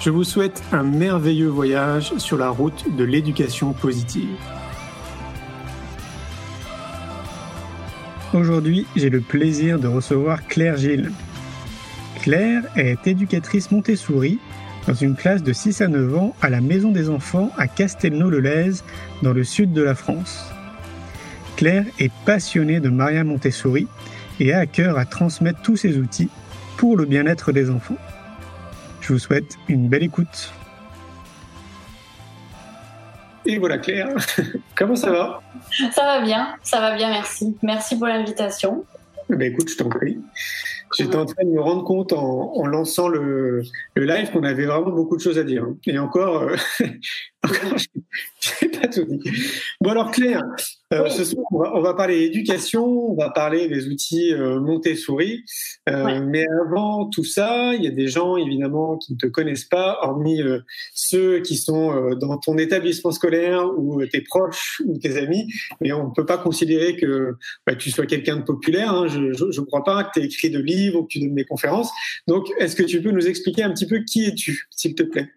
Je vous souhaite un merveilleux voyage sur la route de l'éducation positive. Aujourd'hui, j'ai le plaisir de recevoir Claire Gilles. Claire est éducatrice Montessori dans une classe de 6 à 9 ans à la Maison des Enfants à Castelnau-le-Lez, dans le sud de la France. Claire est passionnée de Maria Montessori et a à cœur à transmettre tous ses outils pour le bien-être des enfants. Je vous souhaite une belle écoute. Et voilà Claire, comment ça va? Ça va bien, ça va bien, merci. Merci pour l'invitation. Eh ben écoute, je t'en prie. J'étais en train de me rendre compte en, lançant le, live qu'on avait vraiment beaucoup de choses à dire. Hein. Et encore, euh, je n'ai pas tout dit. Bon alors Claire, euh, ce soir on va, parler éducation, on va parler des outils euh, Montessori. Mais avant tout ça, il y a des gens évidemment qui ne te connaissent pas, hormis ceux qui sont dans ton établissement scolaire ou tes proches ou tes amis. Mais on ne peut pas considérer que bah, tu sois quelqu'un de populaire. Hein. Je ne crois pas que tu aies écrit de livres ou que tu donnes des conférences. Donc, est-ce que tu peux nous expliquer un petit peu qui es-tu, s'il te plaît?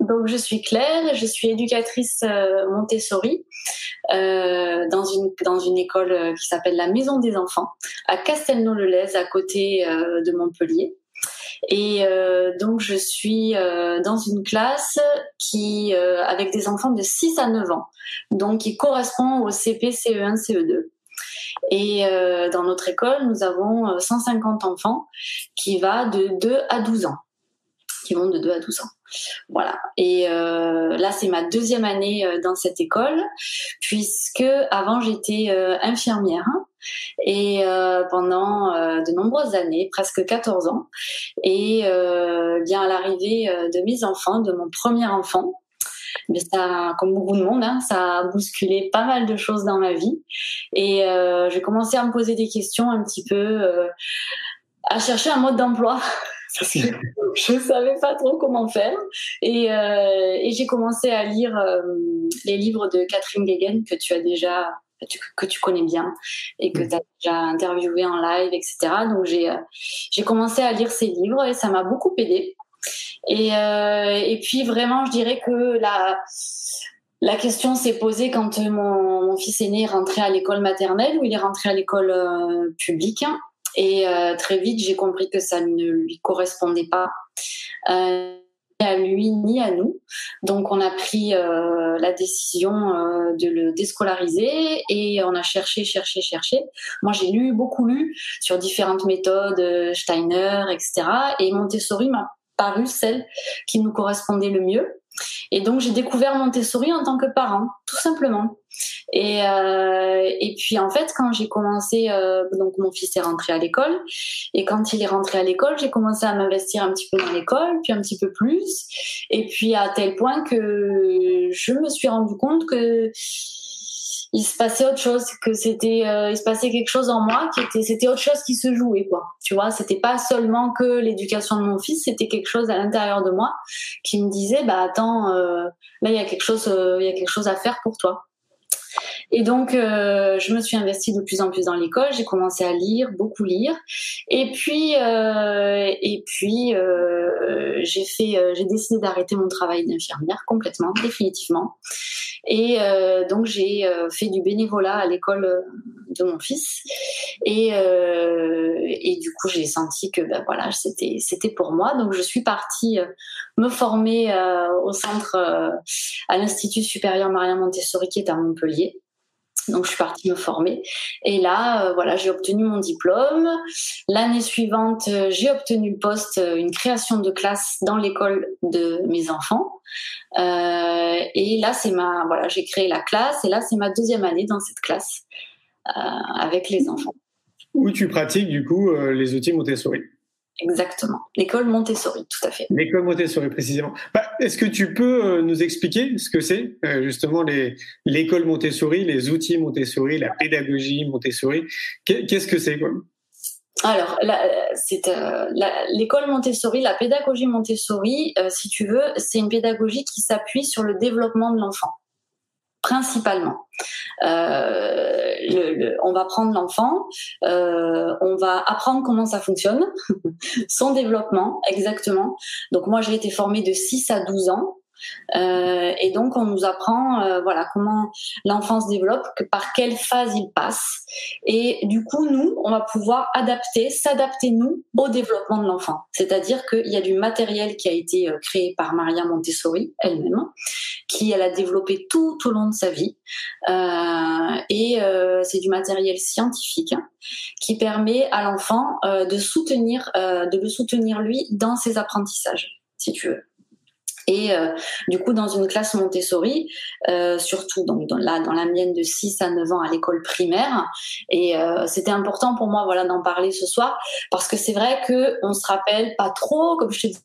Donc je suis Claire, je suis éducatrice euh, Montessori euh, dans une dans une école euh, qui s'appelle la Maison des Enfants à Castelnau-le-Lez à côté de Montpellier. Et donc je suis dans une classe qui avec des enfants de 6 à 9 ans, donc qui correspond au CP, CE1, CE2. Et dans notre école, nous avons 150 euh, enfants qui va de 2 à 12 ans, qui vont de 2 à 12 ans. Voilà. Et euh, là, c'est ma deuxième année euh, dans cette école, puisque avant j'étais euh, infirmière et euh, pendant de nombreuses années, presque 14 ans. Et bien à l'arrivée de mes enfants, de mon premier enfant, mais ça, comme beaucoup de monde, hein, ça a bousculé pas mal de choses dans ma vie. Et euh, j'ai commencé à me poser des questions un petit peu, euh, à chercher un mode d'emploi. je ne savais pas trop comment faire. Et, euh, et j'ai commencé à lire euh, les livres de Catherine Guéguen que tu as déjà que tu connais bien et que tu as déjà interviewé en live, etc. Donc j'ai euh, j'ai commencé à lire ces livres et ça m'a beaucoup aidé. Et, euh, et puis vraiment, je dirais que la, la question s'est posée quand mon, mon, fils aîné est rentré à l'école maternelle, où il est rentré à l'école euh, publique. Et euh, très vite, j'ai compris que ça ne lui correspondait pas. Euh, ni à lui ni à nous. Donc on a pris euh, la décision de le déscolariser et on a cherché, cherché, cherché. Moi j'ai lu, beaucoup lu sur différentes méthodes, Steiner, etc. Et Montessori m'a paru celle qui nous correspondait le mieux. Et donc j'ai découvert Montessori en tant que parent, tout simplement. Et, euh, puis en fait, quand j'ai commencé, euh, donc mon fils est rentré à l'école, et quand il est rentré à l'école, j'ai commencé à m'investir un petit peu dans l'école, puis un petit peu plus, et puis à tel point que je me suis rendu compte que il se passait autre chose, que c'était, euh, il se passait quelque chose en moi qui était, c'était autre chose qui se jouait, quoi. Tu vois, c'était pas seulement que l'éducation de mon fils, c'était quelque chose à l'intérieur de moi qui me disait, bah attends, euh, là il y a quelque chose, euh, il y a quelque chose à faire pour toi. Et donc, euh, je me suis investie de plus en plus dans l'école. J'ai commencé à lire, beaucoup lire. Et puis, euh, et puis, euh, j'ai fait, j'ai décidé d'arrêter mon travail d'infirmière complètement, définitivement. Et donc, j'ai fait du bénévolat à l'école de mon fils. Et, et du coup, j'ai senti que, ben voilà, c'était, c'était pour moi. Donc, je suis partie me former au centre, à l'Institut supérieur Maria Montessori qui est à Montpellier. Donc je suis partie me former et là euh, voilà j'ai obtenu mon diplôme. L'année suivante euh, j'ai obtenu le poste euh, une création de classe dans l'école de mes enfants et là c'est ma voilà j'ai créé la classe et là c'est ma deuxième année dans cette classe avec les enfants. Où tu pratiques du coup les outils Montessori? Exactement. L'école Montessori, tout à fait. L'école Montessori, précisément. Bah, Est-ce que tu peux euh, nous expliquer ce que c'est, euh, justement, l'école Montessori, les outils Montessori, la pédagogie Montessori? Qu'est-ce que c'est, quoi? Alors, euh, l'école Montessori, la pédagogie Montessori, si tu veux, c'est une pédagogie qui s'appuie sur le développement de l'enfant principalement. Euh, le, on va prendre l'enfant, euh, on va apprendre comment ça fonctionne, son développement exactement. Donc moi j'ai été formée de 6 à 12 ans euh, et donc on nous apprend euh, voilà comment l'enfant se développe, que par quelle phase il passe. Et du coup nous on va pouvoir adapter, s'adapter nous au développement de l'enfant. C'est-à-dire qu'il y a du matériel qui a été euh, créé par Maria Montessori elle-même, qui elle a développé tout au long de sa vie. et c'est du matériel scientifique qui permet à l'enfant de soutenir, de le soutenir lui dans ses apprentissages, si tu veux. Et euh, du coup, dans une classe Montessori, euh, surtout donc dans la, dans la mienne de 6 à 9 ans à l'école primaire, et euh, c'était important pour moi voilà d'en parler ce soir parce que c'est vrai que on se rappelle pas trop, comme je te disais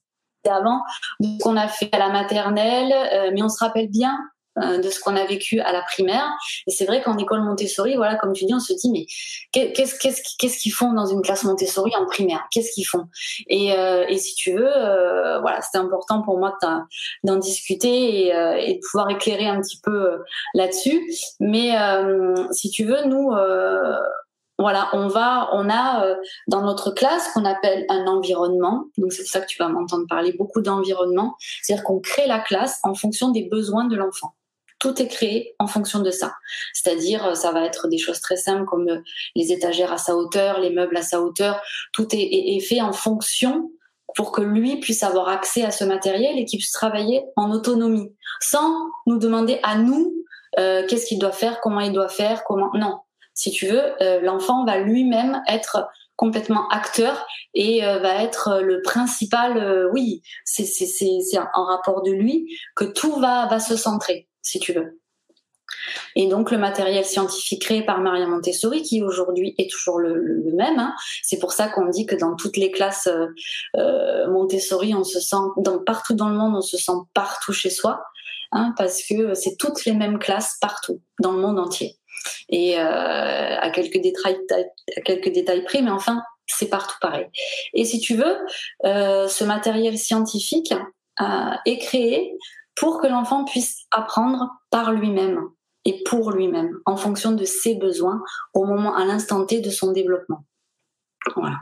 avant, de ce qu'on a fait à la maternelle, mais on se rappelle bien euh, de ce qu'on a vécu à la primaire. Et c'est vrai qu'en école Montessori, voilà, comme tu dis, on se dit mais qu'est-ce qu'est-ce qu'ils font dans une classe Montessori en primaire? Qu'est-ce qu'ils font? Et, euh, et si tu veux, euh, voilà, c'était important pour moi d'en discuter et, de pouvoir éclairer un petit peu là-dessus. Mais si tu veux, nous voilà, on va, on a dans notre classe qu'on appelle un environnement. Donc c'est ça que tu vas m'entendre parler beaucoup d'environnement. C'est-à-dire qu'on crée la classe en fonction des besoins de l'enfant tout est créé en fonction de ça. C'est-à-dire, euh, ça va être des choses très simples comme euh, les étagères à sa hauteur, les meubles à sa hauteur. Tout est, fait en fonction pour que lui puisse avoir accès à ce matériel et qu'il puisse travailler en autonomie, sans nous demander à nous euh, qu'est-ce qu'il doit faire, comment il doit faire, comment. Non, si tu veux, l'enfant va lui-même être complètement acteur et va être le principal. oui, c'est en rapport de lui que tout va va se centrer si tu veux. Et donc le matériel scientifique créé par Maria Montessori, qui aujourd'hui est toujours le, même, hein. c'est pour ça qu'on dit que dans toutes les classes euh, euh, Montessori, on se sent, partout dans le monde, on se sent partout chez soi, hein, parce que c'est toutes les mêmes classes partout, dans le monde entier. Et euh, à quelques détails, à quelques détails près, mais enfin, c'est partout pareil. Et si tu veux, ce matériel scientifique est créé pour que l'enfant puisse apprendre par lui-même et pour lui-même, en fonction de ses besoins au moment, à l'instant T de son développement. Voilà.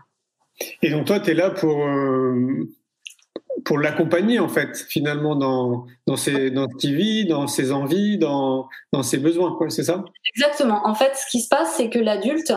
Et donc toi, tu es là pour, euh, pour l'accompagner, en fait, finalement, dans, dans, ses, dans ce qu'il vit, dans ses envies, dans, dans ses besoins, c'est ça? Exactement. En fait, ce qui se passe, c'est que l'adulte,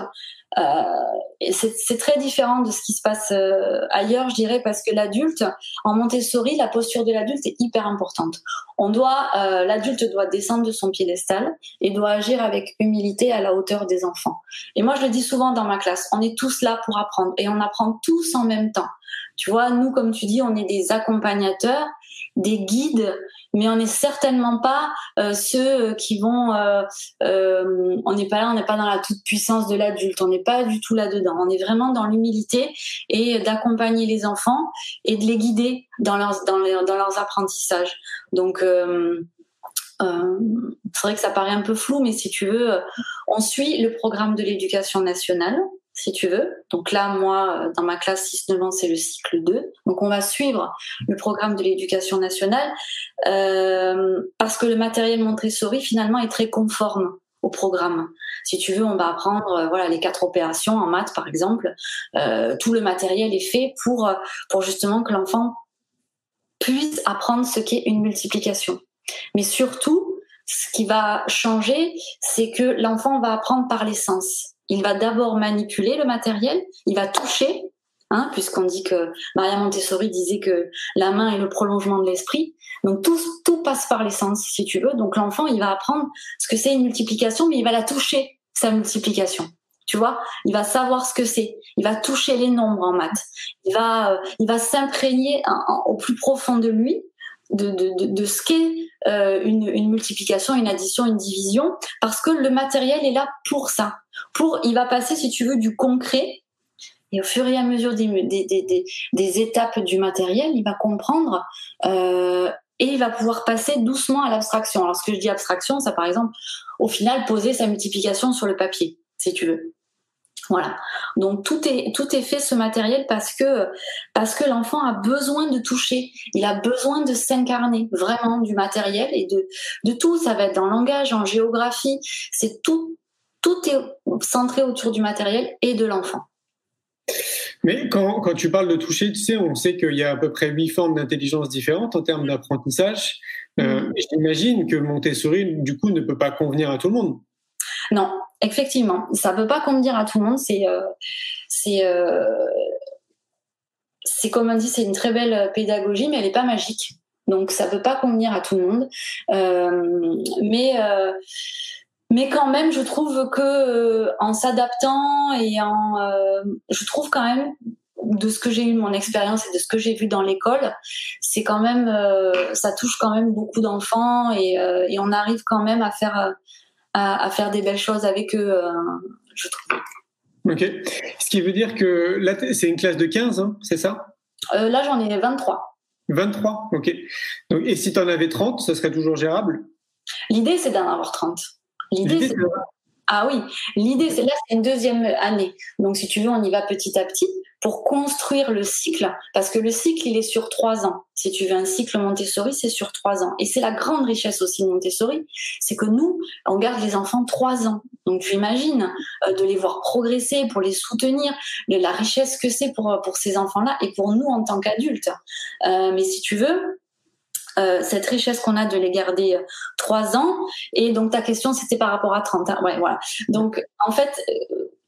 c'est très différent de ce qui se passe euh, ailleurs, je dirais, parce que l'adulte, en Montessori, la posture de l'adulte est hyper importante. On doit, euh, l'adulte doit descendre de son piédestal et doit agir avec humilité à la hauteur des enfants. Et moi, je le dis souvent dans ma classe, on est tous là pour apprendre et on apprend tous en même temps. Tu vois, nous, comme tu dis, on est des accompagnateurs des guides, mais on n'est certainement pas euh, ceux euh, qui vont. Euh, on n'est pas là, on n'est pas dans la toute puissance de l'adulte, on n'est pas du tout là dedans. On est vraiment dans l'humilité et d'accompagner les enfants et de les guider dans leurs dans, dans leurs apprentissages. Donc c'est vrai que ça paraît un peu flou, mais si tu veux, on suit le programme de l'éducation nationale si tu veux. Donc là, moi, dans ma classe 6-9 ans, c'est le cycle 2. Donc on va suivre le programme de l'éducation nationale euh, parce que le matériel Montessori, finalement, est très conforme au programme. Si tu veux, on va apprendre euh, voilà les quatre opérations en maths par exemple. Euh, tout le matériel est fait pour pour justement que l'enfant puisse apprendre ce qu'est une multiplication. Mais surtout, ce qui va changer, c'est que l'enfant va apprendre par les sens. Il va d'abord manipuler le matériel, il va toucher, hein, puisqu'on dit que Maria Montessori disait que la main est le prolongement de l'esprit. Donc tout, tout passe par les sens, si tu veux. Donc l'enfant, il va apprendre ce que c'est une multiplication, mais il va la toucher, sa multiplication. Tu vois, il va savoir ce que c'est. Il va toucher les nombres en maths. Il va, euh, il va s'imprégner au plus profond de lui de, de, de, ce qu'est euh, une, une, multiplication, une addition, une division, parce que le matériel est là pour ça. Pour, il va passer, si tu veux, du concret, et au fur et à mesure des, étapes du matériel, il va comprendre euh, et il va pouvoir passer doucement à l'abstraction. Alors, ce que je dis abstraction, ça, par exemple, au final, poser sa multiplication sur le papier, si tu veux. Voilà. Donc tout est tout est fait ce matériel parce que parce que l'enfant a besoin de toucher, il a besoin de s'incarner vraiment du matériel et de de tout. Ça va être dans le langage, en géographie. C'est tout tout est centré autour du matériel et de l'enfant. Mais quand, quand, tu parles de toucher, tu sais, on sait qu'il y a à peu près huit formes d'intelligence différentes en termes d'apprentissage. Euh, mm. J'imagine que Montessori, du coup, ne peut pas convenir à tout le monde. Non, effectivement, ça peut pas convenir à tout le monde. C'est, euh, c'est, euh, c'est comme on dit, c'est une très belle pédagogie, mais elle n'est pas magique. Donc ça peut pas convenir à tout le monde. Euh, mais mais quand même, je trouve que en s'adaptant et en, je trouve quand même de ce que j'ai eu mon expérience et de ce que j'ai vu dans l'école, c'est quand même, ça touche quand même beaucoup d'enfants et, et, on arrive quand même à faire à, faire des belles choses avec eux, euh, je trouve. Ok. Ce qui veut dire que là, c'est une classe de 15, hein, c'est ça? Euh, Là, j'en ai 23. 23, ok. Donc, et si tu en avais 30, ce serait toujours gérable? L'idée, c'est d'en avoir 30. L'idée, c'est... Ah oui, l'idée, c'est là, c'est une deuxième année. Donc, si tu veux, on y va petit à petit pour construire le cycle, parce que le cycle, il est sur trois ans. Si tu veux un cycle Montessori, c'est sur trois ans. Et c'est la grande richesse aussi de Montessori, c'est que nous, on garde les enfants trois ans. Donc tu imagines euh, de les voir progresser, pour les soutenir, de la richesse que c'est pour, pour ces enfants-là et pour nous en tant qu'adultes. Euh, mais si tu veux, euh, cette richesse qu'on a de les garder trois ans. Et donc ta question, c'était par rapport à 30. Hein. Ouais, voilà. Donc en fait,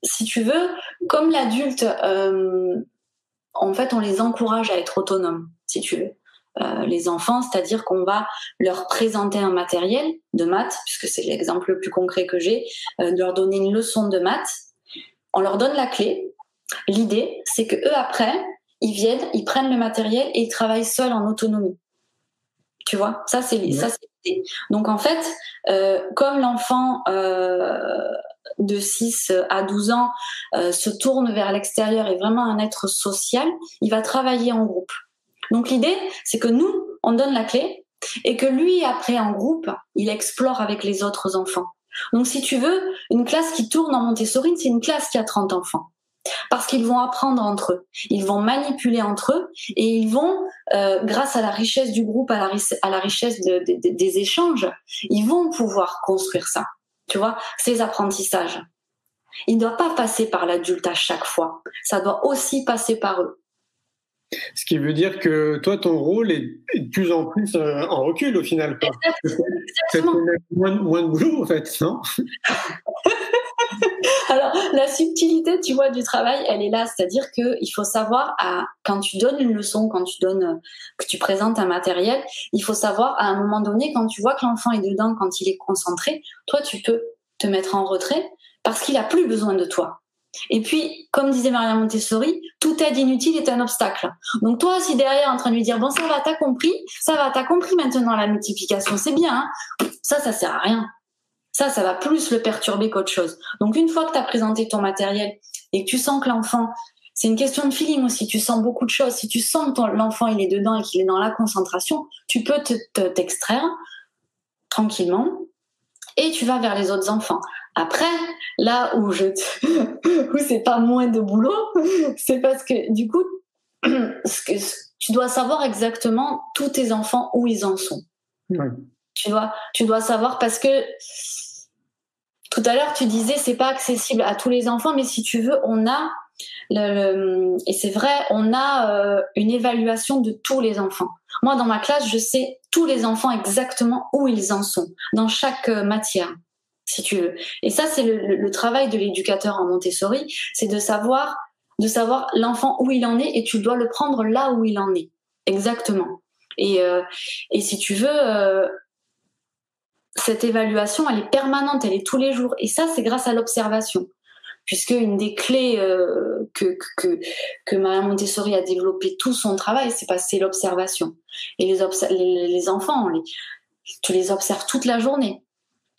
si tu veux, comme l'adulte, euh, en fait, on les encourage à être autonomes, si tu veux. Euh, les enfants, c'est-à-dire qu'on va leur présenter un matériel de maths, puisque c'est l'exemple le plus concret que j'ai, euh, de leur donner une leçon de maths. On leur donne la clé. L'idée, c'est que eux après, ils viennent, ils prennent le matériel et ils travaillent seuls en autonomie. Tu vois, ça c'est ça c'est l'idée. Donc en fait, comme l'enfant de 6 à 12 ans euh, se tourne vers l'extérieur et vraiment un être social, il va travailler en groupe. Donc l'idée, c'est que nous, on donne la clé et que lui, après, en groupe, il explore avec les autres enfants. Donc si tu veux, une classe qui tourne en Montessori, c'est une classe qui a 30 enfants. Parce qu'ils vont apprendre entre eux, ils vont manipuler entre eux et ils vont, euh, grâce à la richesse du groupe, à la, à la richesse des échanges, ils vont pouvoir construire ça. Tu vois, ces apprentissages. Il ne doit pas passer par l'adulte à chaque fois. Ça doit aussi passer par eux. Ce qui veut dire que toi, ton rôle est de plus en plus euh, en recul au final. C'est moins, moins, de boulot en fait, non? Alors, la subtilité, tu vois, du travail, elle est là. C'est-à-dire qu'il faut savoir, à, quand tu donnes une leçon, quand tu donnes, que tu présentes un matériel, il faut savoir, à un moment donné, quand tu vois que l'enfant est dedans, quand il est concentré, toi, tu peux te mettre en retrait parce qu'il a plus besoin de toi. Et puis, comme disait Maria Montessori, toute aide inutile est un obstacle. Donc toi, si derrière en train de lui dire bon ça va, t'as compris, ça va, t'as compris maintenant la multiplication, c'est bien, hein ça, ça sert à rien. Ça, ça va plus le perturber qu'autre chose. Donc une fois que tu as présenté ton matériel et que tu sens que l'enfant, c'est une question de feeling aussi, tu sens beaucoup de choses. Si tu sens que l'enfant il est dedans et qu'il est dans la concentration, tu peux t'extraire tranquillement et tu vas vers les autres enfants. Après, là où je où c'est pas moins de boulot, c'est parce que du coup, ce que, tu dois savoir exactement tous tes enfants où ils en sont. Tu dois, tu dois savoir parce que tout à l'heure, tu disais c'est pas accessible à tous les enfants, mais si tu veux, on a et c'est vrai, on a euh, une évaluation de tous les enfants. Moi, dans ma classe, je sais tous les enfants exactement où ils en sont dans chaque euh, matière, si tu veux. Et ça, c'est le, travail de l'éducateur en Montessori, c'est de savoir, de savoir l'enfant où il en est, et tu dois le prendre là où il en est, exactement. Et, euh, et si tu veux, cette évaluation, elle est permanente, elle est tous les jours. Et ça, c'est grâce à l'observation. Puisque une des clés euh, que, que, que Madame Montessori a développé tout son travail, c'est passer l'observation. Et les, les, les enfants, tu les observes toute la journée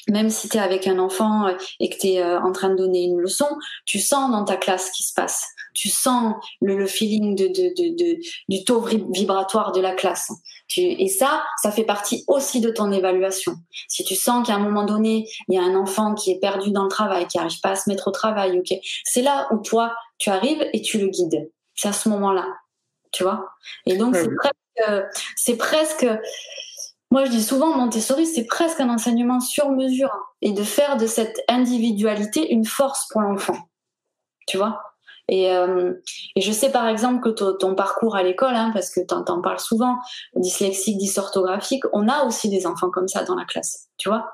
même si tu es avec un enfant et que tu es en train de donner une leçon, tu sens dans ta classe ce qui se passe tu sens le, le feeling de, de, de, du taux vibratoire de la classe. Tu, et ça, ça fait partie aussi de ton évaluation. Si tu sens qu'à un moment donné, il y a un enfant qui est perdu dans le travail, qui n'arrive pas à se mettre au travail, ok, c'est là où toi, tu arrives et tu le guides. C'est à ce moment-là, tu vois? Et donc c'est presque, c'est presque. Moi, je dis souvent, Montessori, c'est presque un enseignement sur mesure et de faire de cette individualité une force pour l'enfant. Tu vois? Et, euh, et, je sais par exemple que ton, parcours à l'école, hein, parce que tu en, parles souvent, dyslexique, dysorthographique, on a aussi des enfants comme ça dans la classe, tu vois?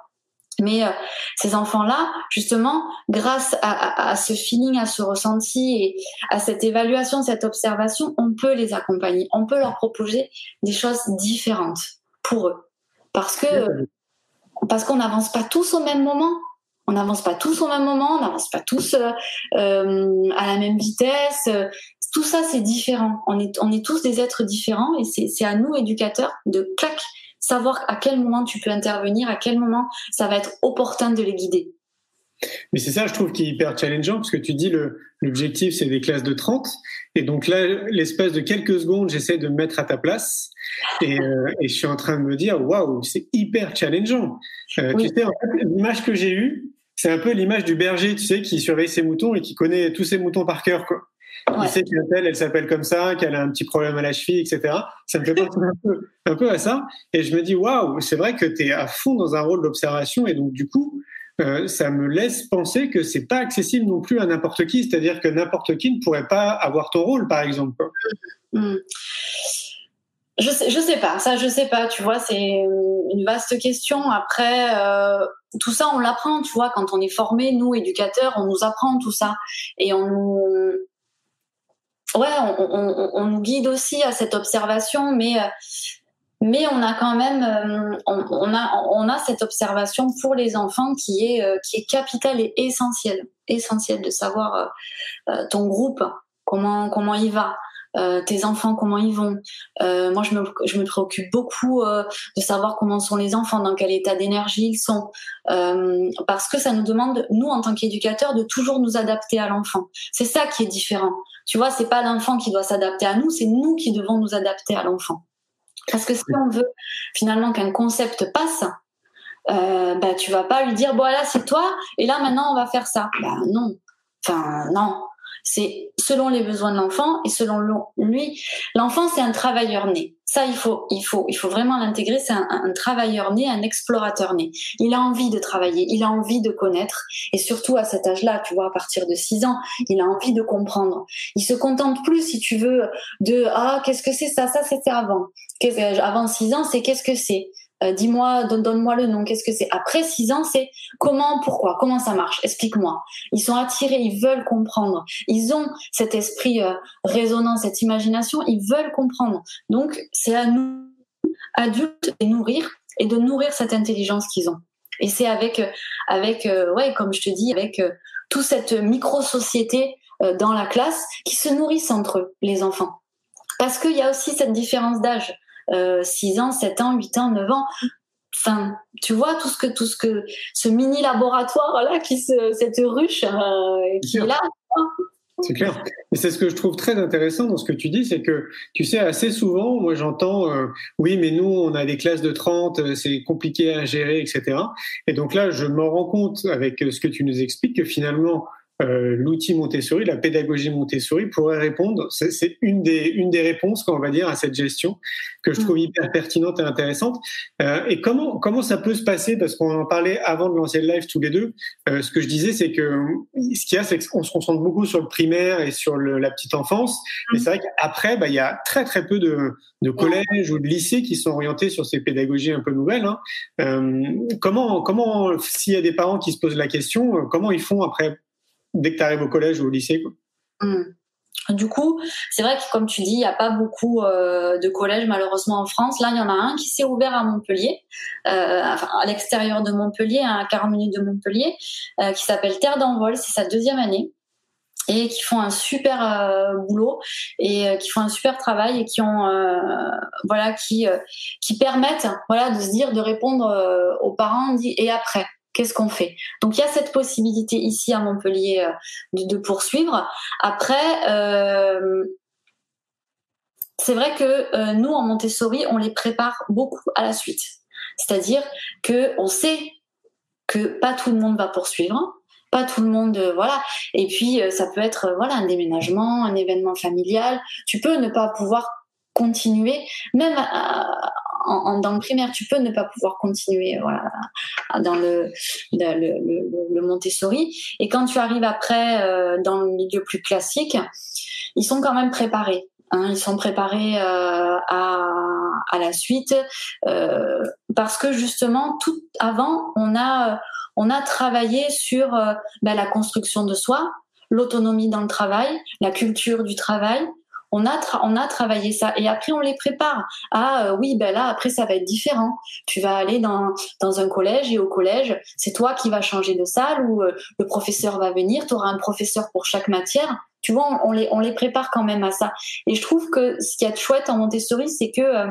Mais euh, ces enfants-là, justement, grâce à, à, ce feeling, à ce ressenti et à cette évaluation, cette observation, on peut les accompagner, on peut leur proposer des choses différentes pour eux, parce que parce qu'on n'avance pas tous au même moment on n'avance pas tous au même moment, on n'avance pas tous euh, euh, à la même vitesse. Tout ça, c'est différent. On est, on est tous des êtres différents et c'est à nous, éducateurs, de clac, savoir à quel moment tu peux intervenir, à quel moment ça va être opportun de les guider. Mais c'est ça, je trouve, qui est hyper challengeant, parce que tu dis l'objectif, c'est des classes de 30. Et donc là, l'espace de quelques secondes, j'essaie de me mettre à ta place. Et, euh, et je suis en train de me dire, waouh, c'est hyper challengeant. Euh, Tu sais, l'image que j'ai eue, c'est un peu l'image du berger, tu sais, qui surveille ses moutons et qui connaît tous ses moutons par cœur, quoi. Il sait qu'elle elle s'appelle comme ça, qu'elle a un petit problème à la cheville, etc. Ça me fait penser un peu, un peu à ça. Et je me dis, waouh, c'est vrai que tu es à fond dans un rôle d'observation. Et donc, du coup, euh, ça me laisse penser que c'est pas accessible non plus à n'importe qui. C'est-à-dire que n'importe qui ne pourrait pas avoir ton rôle, par exemple. Mm. Je sais, je sais pas, ça je sais pas, tu vois, c'est une vaste question. Après, euh, tout ça on l'apprend, tu vois, quand on est formé, nous éducateurs, on nous apprend tout ça et on ouais, on, nous guide aussi à cette observation, mais mais on a quand même, euh, on, on, a on a cette observation pour les enfants qui est euh, qui est capitale et essentielle, essentielle de savoir euh, ton groupe comment comment il va. Euh, tes enfants, comment ils vont. Euh, moi, je me, je me préoccupe beaucoup euh, de savoir comment sont les enfants, dans quel état d'énergie ils sont, parce que ça nous demande, nous, en tant qu'éducateurs, de toujours nous adapter à l'enfant. C'est ça qui est différent. Tu vois, c'est pas l'enfant qui doit s'adapter à nous, c'est nous qui devons nous adapter à l'enfant. Parce que si on veut finalement qu'un concept passe, euh, bah, tu vas pas lui dire bon là c'est toi et là maintenant on va faire ça. Bah non, enfin non. C'est selon les besoins de l'enfant et selon lui. L'enfant, c'est un travailleur né. Ça, il faut, il faut, il faut vraiment l'intégrer. C'est un, un, travailleur né, un explorateur né. Il a envie de travailler, il a envie de connaître, et surtout à cet âge-là, tu vois, à partir de 6 ans, il a envie de comprendre. Il se contente plus, si tu veux, de ah qu'est-ce que c'est ça, ça c'était avant. Avant 6 ans, c'est qu'est-ce que c'est? Euh, dis-moi, donne-moi le nom, qu'est-ce que c'est? Après six ans, c'est comment, pourquoi, comment ça marche? Explique-moi. Ils sont attirés, ils veulent comprendre. Ils ont cet esprit euh, résonnant, cette imagination, ils veulent comprendre. Donc, c'est à nous, adultes, de nourrir et de nourrir cette intelligence qu'ils ont. Et c'est avec, avec, euh, ouais, comme je te dis, avec toute cette micro-société dans la classe qui se nourrissent entre eux, les enfants. Parce qu'il y a aussi cette différence d'âge. 6 euh, ans, 7 ans, 8 ans, 9 ans. Enfin, tu vois tout ce que tout ce que ce mini laboratoire là qui se, cette ruche euh, qui est là. C'est clair. Et c'est ce que je trouve très intéressant dans ce que tu dis, c'est que tu sais assez souvent, moi j'entends, euh, oui, mais nous on a des classes de 30, c'est compliqué à gérer, etc. Et donc là, je me rends compte avec ce que tu nous expliques que finalement, euh, l'outil Montessori, la pédagogie Montessori pourrait répondre. C'est une des, une des réponses qu'on va dire à cette gestion que je trouve hyper pertinente et intéressante. Euh, et comment, comment ça peut se passer? Parce qu'on en parlait avant de lancer le live tous les deux. Euh, ce que je disais, c'est que ce qu'il y a, c'est qu'on se concentre beaucoup sur le primaire et sur le, la petite enfance. Mais c'est vrai qu'après, bah, il y a très très peu de, de collèges ou de lycées qui sont orientés sur ces pédagogies un peu nouvelles. Hein. Comment, comment s'il y a des parents qui se posent la question, comment ils font après, dès que tu arrives au collège ou au lycée mmh. Du coup, c'est vrai que comme tu dis, il n'y a pas beaucoup euh, de collèges malheureusement en France. Là, il y en a un qui s'est ouvert à Montpellier, euh, à l'extérieur de Montpellier, à 40 minutes de Montpellier, euh, qui s'appelle Terre d'envol. C'est sa deuxième année et qui font un super boulot et qui font un super travail et qui ont voilà qui qui permettent voilà de se dire de répondre aux parents et après qu'est-ce qu'on fait? Donc il y a cette possibilité ici à Montpellier de, de poursuivre après c'est vrai que nous en Montessori on les prépare beaucoup à la suite c'est-à-dire que on sait que pas tout le monde va poursuivre pas tout le monde, euh, voilà. Et puis euh, ça peut être euh, voilà un déménagement, un événement familial. Tu peux ne pas pouvoir continuer, même en, dans le primaire, tu peux ne pas pouvoir continuer voilà, dans le, le, Montessori. Et quand tu arrives après dans le milieu plus classique, ils sont quand même préparés. Hein, ils sont préparés à, à la suite parce que justement, tout avant, on a on a travaillé sur euh, ben, la construction de soi, l'autonomie dans le travail, la culture du travail. On a, on a travaillé ça et après on les prépare. Ah euh, oui, ben là après ça va être différent. Tu vas aller dans, dans un collège et au collège, c'est toi qui vas changer de salle ou euh, le professeur va venir, tu auras un professeur pour chaque matière. Tu vois, on, les, on les prépare quand même à ça. Et je trouve que ce qui est chouette en Montessori, c'est que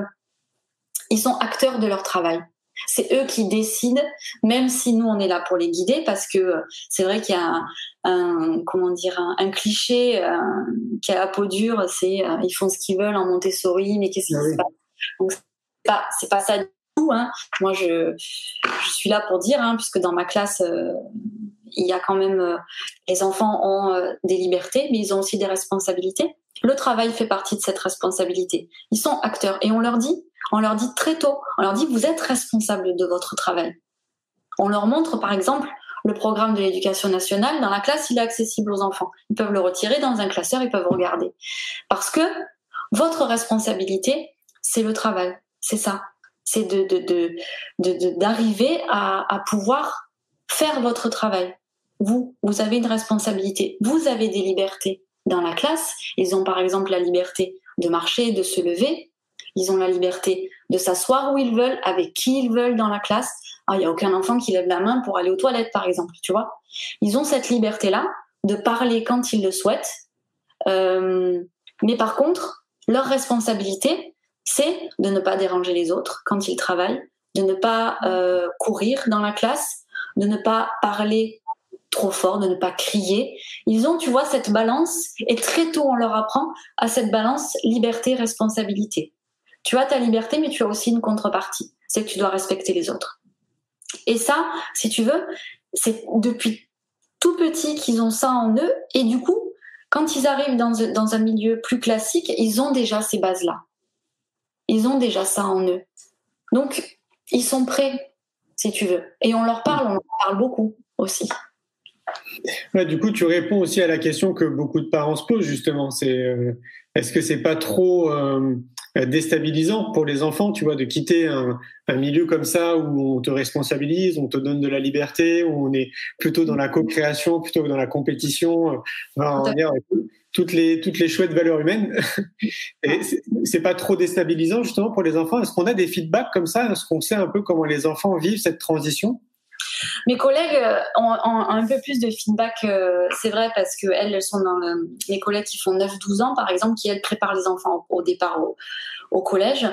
ils sont acteurs de leur travail. C'est eux qui décident, même si nous on est là pour les guider, parce que euh, c'est vrai qu'il y a un, comment dire un, cliché euh, qui a la peau dure, c'est euh, ils font ce qu'ils veulent en Montessori, mais qu'est-ce qui ah se passe? Donc c'est pas c'est pas ça Hein. Moi je suis là pour dire, hein, puisque dans ma classe il y a quand même les enfants ont des libertés, mais ils ont aussi des responsabilités. Le travail fait partie de cette responsabilité. Ils sont acteurs et on leur dit on leur dit très tôt, on leur dit vous êtes responsable de votre travail. On leur montre par exemple le programme de l'éducation nationale dans la classe, il est accessible aux enfants. Ils peuvent le retirer dans un classeur, ils peuvent regarder. Parce que votre responsabilité, c'est le travail, c'est ça. C'est de, d'arriver à, pouvoir faire votre travail. Vous, vous avez une responsabilité. Vous avez des libertés dans la classe. Ils ont par exemple la liberté de marcher, de se lever. Ils ont la liberté de s'asseoir où ils veulent, avec qui ils veulent dans la classe. Il n'y a aucun enfant qui lève la main pour aller aux toilettes, par exemple, tu vois. Ils ont cette liberté-là de parler quand ils le souhaitent. Euh, mais par contre, leur responsabilité, c'est de ne pas déranger les autres quand ils travaillent, de ne pas euh, courir dans la classe, de ne pas parler trop fort, de ne pas crier. Ils ont, tu vois, cette balance et très tôt on leur apprend à cette balance liberté-responsabilité. Tu as ta liberté, mais tu as aussi une contrepartie. C'est que tu dois respecter les autres. Et ça, si tu veux, c'est depuis tout petit qu'ils ont ça en eux. Et du coup, quand ils arrivent dans, dans un milieu plus classique, ils ont déjà ces bases-là. Ils ont déjà ça en eux. Donc, ils sont prêts, si tu veux. Et on leur parle, on leur parle beaucoup aussi. Du coup, tu réponds aussi à la question que beaucoup de parents se posent justement. C'est euh, est-ce que c'est pas trop euh, déstabilisant pour les enfants, tu vois, de quitter un, milieu comme ça où on te responsabilise, on te donne de la liberté, où on est plutôt dans la co-création plutôt que dans la compétition. Enfin, dire, toutes les toutes les chouettes valeurs humaines. C'est pas trop déstabilisant justement pour les enfants. Est-ce qu'on a des feedbacks comme ça? Est-ce qu'on sait un peu comment les enfants vivent cette transition? Mes collègues euh, ont, un peu plus de feedback, euh, c'est vrai, parce que elles, sont dans mes collègues qui font 9-12 ans, par exemple, qui elles préparent les enfants au, départ au, collège,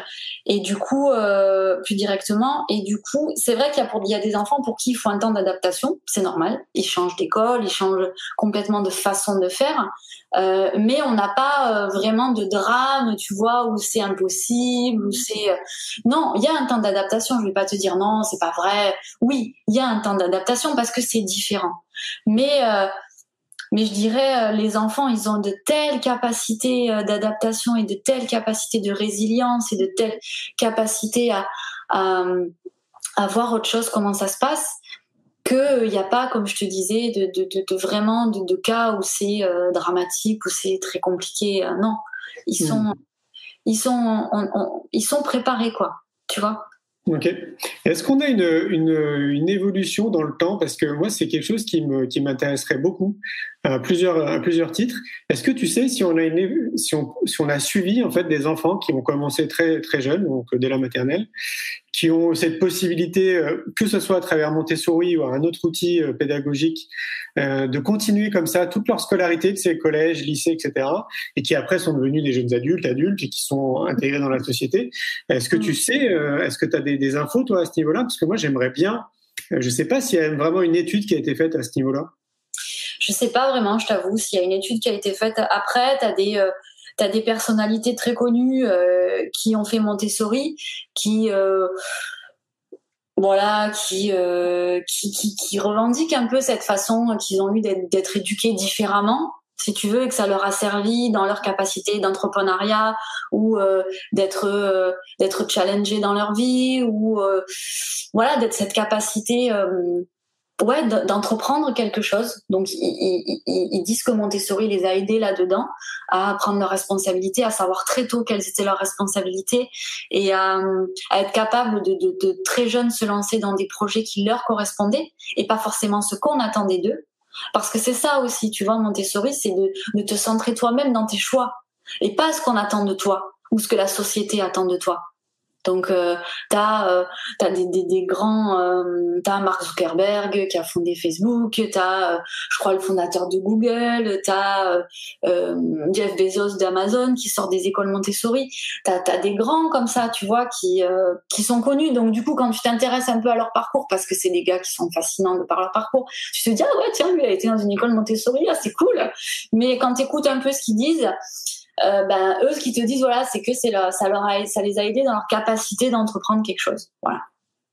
et du coup, euh, plus directement. Et du coup, c'est vrai qu'il y, a il y a des enfants pour qui il faut un temps d'adaptation, c'est normal. Ils changent d'école, ils changent complètement de façon de faire. Euh, mais on n'a pas euh, vraiment de drame, tu vois, où c'est impossible, où c'est euh, non, il y a un temps d'adaptation. Je vais pas te dire non, c'est pas vrai. Oui, il y a un temps d'adaptation parce que c'est différent. Mais mais je dirais les enfants, ils ont de telles capacités d'adaptation et de telles capacités de résilience et de telles capacités à, à, à voir autre chose, comment ça se passe, qu'il n'y a pas, comme je te disais, de, de, de, vraiment de, cas où c'est dramatique, où c'est très compliqué. non, ils sont, hmm. ils sont, ils sont préparés, quoi. Tu vois Ok. Est-ce qu'on a une, évolution dans le temps? Parce que moi, c'est quelque chose qui m'intéresserait beaucoup à plusieurs à plusieurs titres. Est-ce que tu sais si on a si on a suivi en fait des enfants qui ont commencé très très jeunes, donc dès la maternelle, qui ont cette possibilité, euh, que ce soit à travers Montessori ou un autre outil euh, pédagogique, euh, de continuer comme ça toute leur scolarité de ces collèges, lycées, etc., et qui après sont devenus des jeunes adultes, adultes, et qui sont intégrés dans la société. Est-ce que tu mm. sais, est-ce que tu as des, des, infos, toi, à ce niveau-là? Parce que moi, j'aimerais bien, je ne sais pas s'il y a vraiment une étude qui a été faite à ce niveau-là. Je sais pas vraiment, je t'avoue, s'il y a une étude qui a été faite. Après, tu as des tu as des personnalités très connues euh, qui ont fait Montessori, qui euh, voilà, euh, qui, qui, qui, revendiquent un peu cette façon qu'ils ont eu d'être éduqués différemment, si tu veux, et que ça leur a servi dans leur capacité d'entrepreneuriat ou d'être d'être challengés dans leur vie ou voilà, d'être cette capacité ouais, d'entreprendre quelque chose. Donc, ils, disent que Montessori les a aidés là-dedans à prendre leurs responsabilités, à savoir très tôt quelles étaient leurs responsabilités et à, être capable de, très jeunes se lancer dans des projets qui leur correspondaient et pas forcément ce qu'on attendait d'eux. Parce que c'est ça aussi, tu vois, Montessori, c'est de, de te centrer toi-même dans tes choix et pas ce qu'on attend de toi ou ce que la société attend de toi. Donc, euh, tu as, euh, des, des, des, grands... Euh, tu as Mark Zuckerberg qui a fondé Facebook, tu as, euh, je crois, le fondateur de Google, tu as euh, Jeff Bezos d'Amazon qui sort des écoles Montessori. Tu as, des grands comme ça, tu vois, qui, qui sont connus. Donc, du coup, quand tu t'intéresses un peu à leur parcours, parce que c'est des gars qui sont fascinants de par leur parcours, tu te dis, ah ouais, tiens, lui, il a été dans une école Montessori, ah, c'est cool. Mais quand tu écoutes un peu ce qu'ils disent, euh, ben, eux, ce qu'ils te disent, voilà, c'est que c'est ça, leur a, ça les a aidés dans leur capacité d'entreprendre quelque chose. Voilà.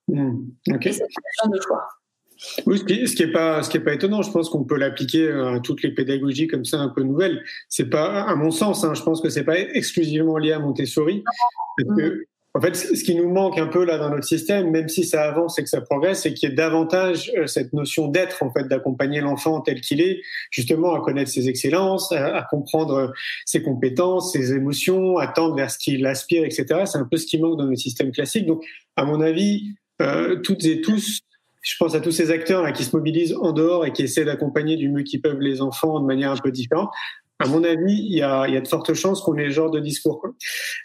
Mmh, ok. de choix. Oui, ce qui, n'est pas, ce qui est pas étonnant, je pense qu'on peut l'appliquer à toutes les pédagogies comme ça un peu nouvelles. C'est pas, à mon sens, hein, je pense que c'est pas exclusivement lié à Montessori. Parce que en fait, ce qui nous manque un peu là dans notre système, même si ça avance et que ça progresse, c'est qu'il y ait davantage euh, cette notion d'être, en fait, d'accompagner l'enfant tel qu'il est, justement à connaître ses excellences, à, comprendre ses compétences, ses émotions, à tendre vers ce qu'il aspire, etc. C'est un peu ce qui manque dans notre système classique. Donc, à mon avis, euh, toutes et tous, je pense à tous ces acteurs là qui se mobilisent en dehors et qui essaient d'accompagner du mieux qu'ils peuvent les enfants de manière un peu différente à mon avis, il y a, il y a de fortes chances qu'on ait ce genre de discours. Quoi.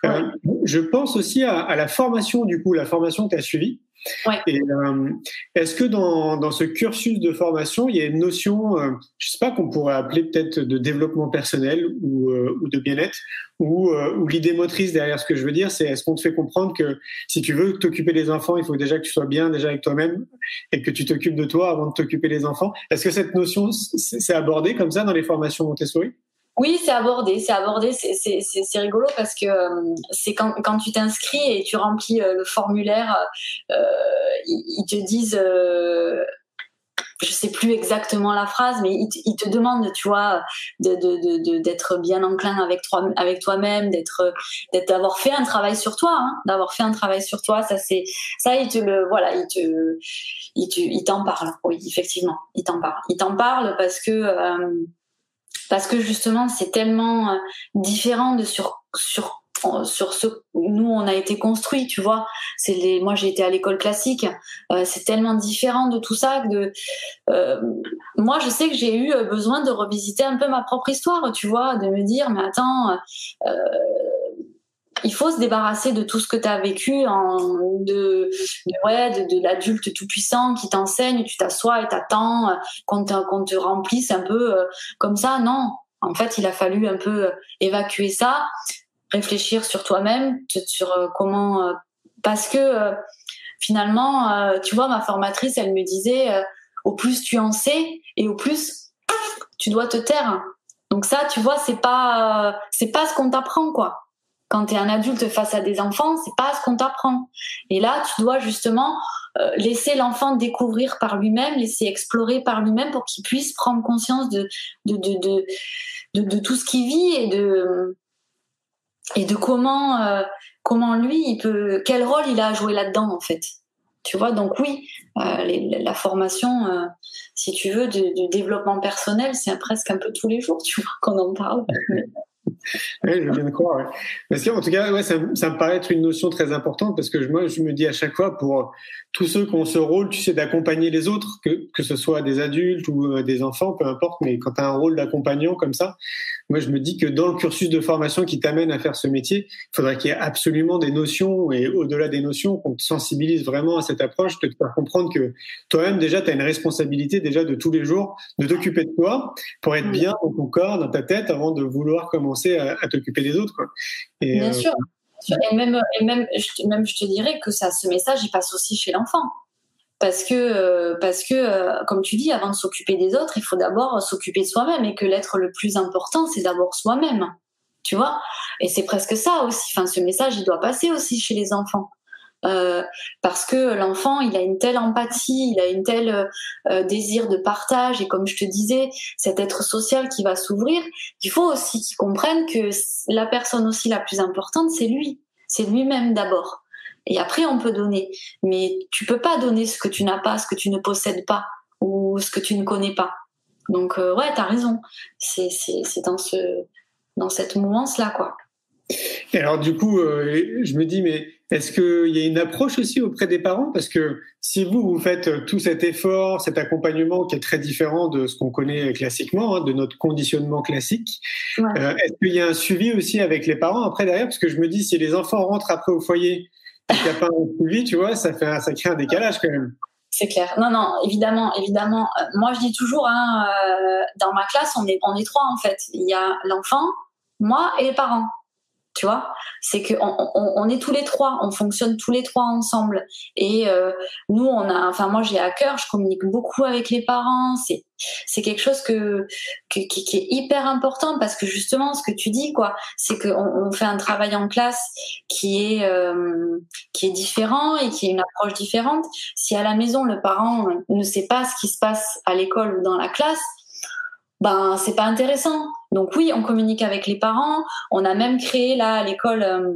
Euh, je pense aussi à, à, la formation, du coup, la formation que tu as suivie. Ouais. Et euh, est-ce que dans, dans ce cursus de formation, il y a une notion, euh, je sais pas, qu'on pourrait appeler peut-être de développement personnel ou, euh, ou de bien-être, ou, euh, ou l'idée motrice derrière ce que je veux dire, c'est est-ce qu'on te fait comprendre que si tu veux t'occuper des enfants, il faut déjà que tu sois bien déjà avec toi-même et que tu t'occupes de toi avant de t'occuper des enfants? Est-ce que cette notion c'est abordé comme ça dans les formations Montessori? Oui, c'est abordé, c'est abordé, c'est rigolo parce que euh, c'est quand, quand, tu t'inscris et tu remplis euh, le formulaire, euh, ils, te disent, je sais plus exactement la phrase, mais ils, te demandent, tu vois, d'être de, de, bien enclin avec toi, avec toi-même, d'avoir fait un travail sur toi, hein, d'avoir fait un travail sur toi. Ça, c'est, ça, ils te voilà, ils te, ils t'en parlent. Oui, effectivement, ils t'en parlent. Ils t'en parlent parce que parce que justement c'est tellement euh, différent de sur sur sur ce nous on a été construit tu vois. C'est les moi j'ai été à l'école classique. Euh, c'est tellement différent de tout ça de euh, moi je sais que j'ai eu besoin de revisiter un peu ma propre histoire tu vois de me dire mais attends euh, il faut se débarrasser de tout ce que tu as vécu en, de, de, ouais, de, l'adulte tout puissant qui t'enseigne, tu t'assois et t'attends euh, qu'on te, qu'on te remplisse un peu euh, comme ça. Non, en fait, il a fallu un peu euh, évacuer ça, réfléchir sur toi-même, sur comment... parce que finalement, tu vois, ma formatrice, elle me disait, au plus tu en sais et au plus tu dois te taire. Donc ça, tu vois, c'est pas, c'est pas ce qu'on t'apprend, quoi quand tu es un adulte face à des enfants, c'est pas ce qu'on t'apprend. Et là, tu dois justement laisser l'enfant découvrir par lui-même, laisser explorer par lui-même pour qu'il puisse prendre conscience de de, de, de, tout ce qu'il vit et de, et de comment, comment lui, il peut, quel rôle il a à jouer là-dedans, en fait. Tu vois, donc oui, la formation, si tu veux, de, développement personnel, c'est presque un peu tous les jours, tu vois, qu'on en parle. Oui, je veux bien croire. Parce qu'en tout cas, ouais, ça, ça, me paraît être une notion très importante parce que moi, je me dis à chaque fois, pour tous ceux qui ont ce rôle, tu sais, d'accompagner les autres, que, que ce soit des adultes ou euh, des enfants, peu importe, mais quand tu as un rôle d'accompagnant comme ça, moi, je me dis que dans le cursus de formation qui t'amène à faire ce métier, il faudrait qu'il y ait absolument des notions et au-delà des notions, qu'on te sensibilise vraiment à cette approche, de te faire comprendre que toi-même, déjà, tu as une responsabilité déjà de tous les jours de t'occuper de toi pour être bien dans ton corps, dans ta tête, avant de vouloir commencer à, t'occuper des autres. Quoi. Et, bien euh, sûr. Et même, et même, je, même, je te dirais que ça, ce message, il passe aussi chez l'enfant. Parce que, euh, parce que euh, comme tu dis, avant de s'occuper des autres, il faut d'abord s'occuper de soi-même et que l'être le plus important, c'est d'abord soi-même. Tu vois? Et c'est presque ça aussi. Enfin, ce message, il doit passer aussi chez les enfants. Euh, parce que l'enfant, il a une telle empathie, il a une telle euh, désir de partage, et comme je te disais, cet être social qui va s'ouvrir, il faut aussi qu'il comprenne que la personne aussi la plus importante, c'est lui, c'est lui-même d'abord. Et après, on peut donner, mais tu peux pas donner ce que tu n'as pas, ce que tu ne possèdes pas, ou ce que tu ne connais pas. Donc euh, ouais, t'as raison. C'est dans ce dans cette mouvance là quoi. Et alors du coup, euh, je me dis, mais est-ce qu'il y a une approche aussi auprès des parents? Parce que si vous, vous faites tout cet effort, cet accompagnement qui est très différent de ce qu'on connaît classiquement, hein, de notre conditionnement classique, euh, est-ce qu'il y a un suivi aussi avec les parents après derrière? Parce que je me dis, si les enfants rentrent après au foyer et qu'il n'y a pas un suivi, tu vois, ça, fait un, ça crée un décalage quand même. C'est clair. Non, non, évidemment, évidemment. Euh, moi, je dis toujours, hein, dans ma classe, on est, on est trois en fait. Il y a l'enfant, moi et les parents tu vois c'est que on, est tous les trois on fonctionne tous les trois ensemble. Et euh, nous on a enfin moi j'ai à cœur je communique beaucoup avec les parents. C'est c'est quelque chose qui, est hyper important parce que justement ce que tu dis quoi c'est qu'on on fait un travail en classe qui est euh, qui est différent et qui est une approche différente. Si à la maison le parent ne sait pas ce qui se passe à l'école ou dans la classe ben c'est pas intéressant. Donc oui, on communique avec les parents. On a même créé là à l'école, euh,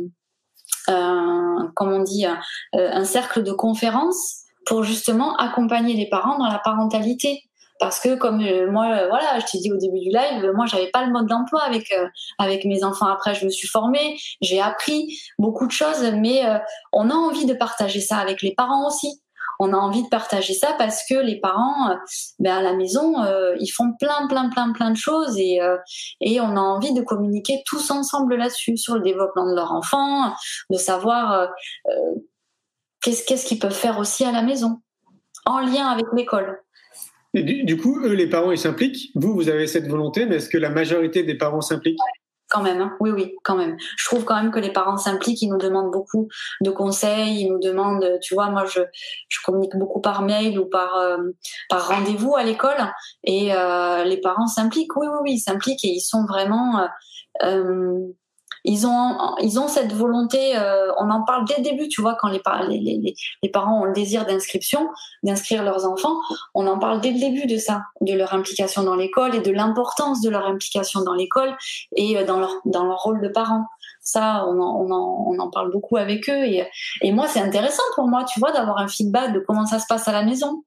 euh comme on dit, euh, un cercle de conférences pour justement accompagner les parents dans la parentalité. Parce que comme moi, voilà, je t'ai dit au début du live, moi j'avais pas le mode d'emploi avec avec mes enfants. Après, je me suis formée, j'ai appris beaucoup de choses, mais on a envie de partager ça avec les parents aussi on a envie de partager ça parce que les parents, euh, ben à la maison, euh, ils font plein, plein, plein, plein de choses et, euh, et on a envie de communiquer tous ensemble là-dessus, sur le développement de leur enfant, de savoir qu'est-ce qu'est-ce qu'ils peuvent faire aussi à la maison, en lien avec l'école. Et du, coup, eux, les parents, ils s'impliquent? Vous, vous avez cette volonté, mais est-ce que la majorité des parents s'impliquent? Quand même, hein. oui, oui, quand même. Je trouve quand même que les parents s'impliquent, ils nous demandent beaucoup de conseils, ils nous demandent, tu vois, moi je, je communique beaucoup par mail ou par, euh, par rendez-vous à l'école et euh, les parents s'impliquent, oui, oui, oui, ils s'impliquent et ils sont vraiment... Euh, ils ont, ils ont cette volonté, euh, on en parle dès le début, tu vois, quand les, les, les, parents ont le désir d'inscription, d'inscrire leurs enfants, on en parle dès le début de ça, de leur implication dans l'école et de l'importance de leur implication dans l'école et euh, dans leur, dans leur rôle de parents. Ça, on en, on en, on en parle beaucoup avec eux. Et, et moi, c'est intéressant pour moi, tu vois, d'avoir un feedback de comment ça se passe à la maison.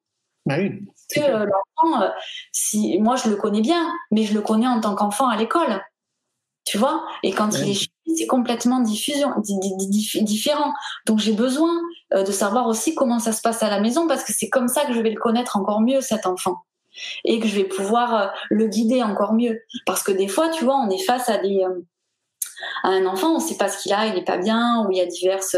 Bah oui, Parce que euh, l'enfant, si, moi, je le connais bien, mais je le connais en tant qu'enfant à l'école tu vois? Et quand il est chez c'est complètement diffusion, différent. Donc j'ai besoin euh, de savoir aussi comment ça se passe à la maison parce que c'est comme ça que je vais le connaître encore mieux cet enfant et que je vais pouvoir euh, le guider encore mieux. Parce que des fois, tu vois, on est face à des euh, à un enfant, on ne sait pas ce qu'il a, il n'est pas bien, ou il y a diverses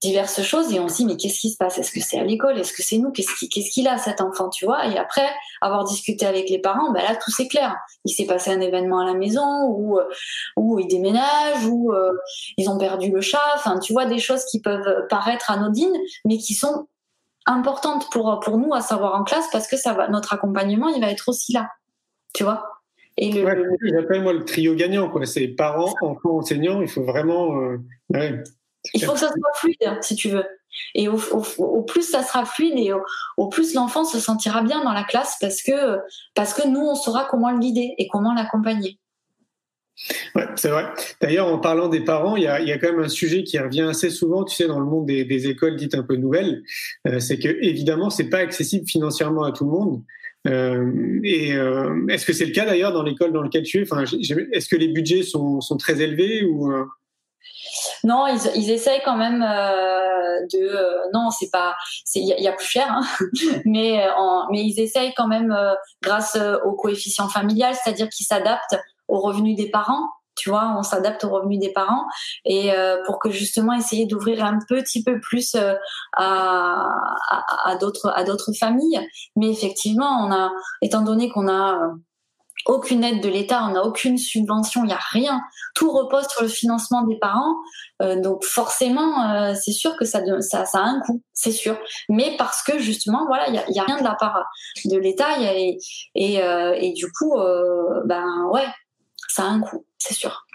diverses choses et on se dit mais qu'est-ce qui se passe? Est-ce que c'est à l'école? Est-ce que c'est nous? Qu'est-ce qu'il qu'est-ce qu'il a cet enfant Tu vois? Et après avoir discuté avec les parents, ben là tout c'est clair. Il s'est passé un événement à la maison ou ou ils déménagent ou euh, ils ont perdu le chat. Enfin tu vois des choses qui peuvent paraître anodines mais qui sont importantes pour pour nous à savoir en classe parce que ça va notre accompagnement il va être aussi là. Tu vois? Et le, j'appelle moi le trio gagnant quoi. C'est parents, enfants, enseignants. Il faut vraiment euh, Il faut que ça soit fluide, si tu veux. Et au, plus ça sera fluide et au, plus l'enfant se sentira bien dans la classe parce que, parce que nous, on saura comment le guider et comment l'accompagner. Ouais, c'est vrai. D'ailleurs, en parlant des parents, il y, a, quand même un sujet qui revient assez souvent, tu sais, dans le monde des, écoles dites un peu nouvelles, euh, c'est que évidemment, c'est pas accessible financièrement à tout le monde. Euh, et euh, est-ce que c'est le cas d'ailleurs dans l'école dans laquelle tu es? Enfin, Est-ce que les budgets sont, sont très élevés ou non, ils, essayent quand même euh, de. Euh, non, c'est pas. Il y, a plus cher, hein, mais en, mais ils essayent quand même euh, grâce au coefficient familial, c'est-à-dire qu'ils s'adaptent aux revenus des parents. Tu vois, on s'adapte aux revenus des parents et pour que justement essayer d'ouvrir un petit peu plus à, à, à d'autres à d'autres familles. Mais effectivement, on a, étant donné qu'on a aucune aide de l'État, on n'a aucune subvention, il n'y a rien. Tout repose sur le financement des parents. Euh, donc forcément, euh, c'est sûr que ça, a un coût, c'est sûr. Mais parce que justement, voilà, il n'y a, a, rien de la part de l'État euh, et, du coup, ben ouais, ça a un coût, c'est sûr.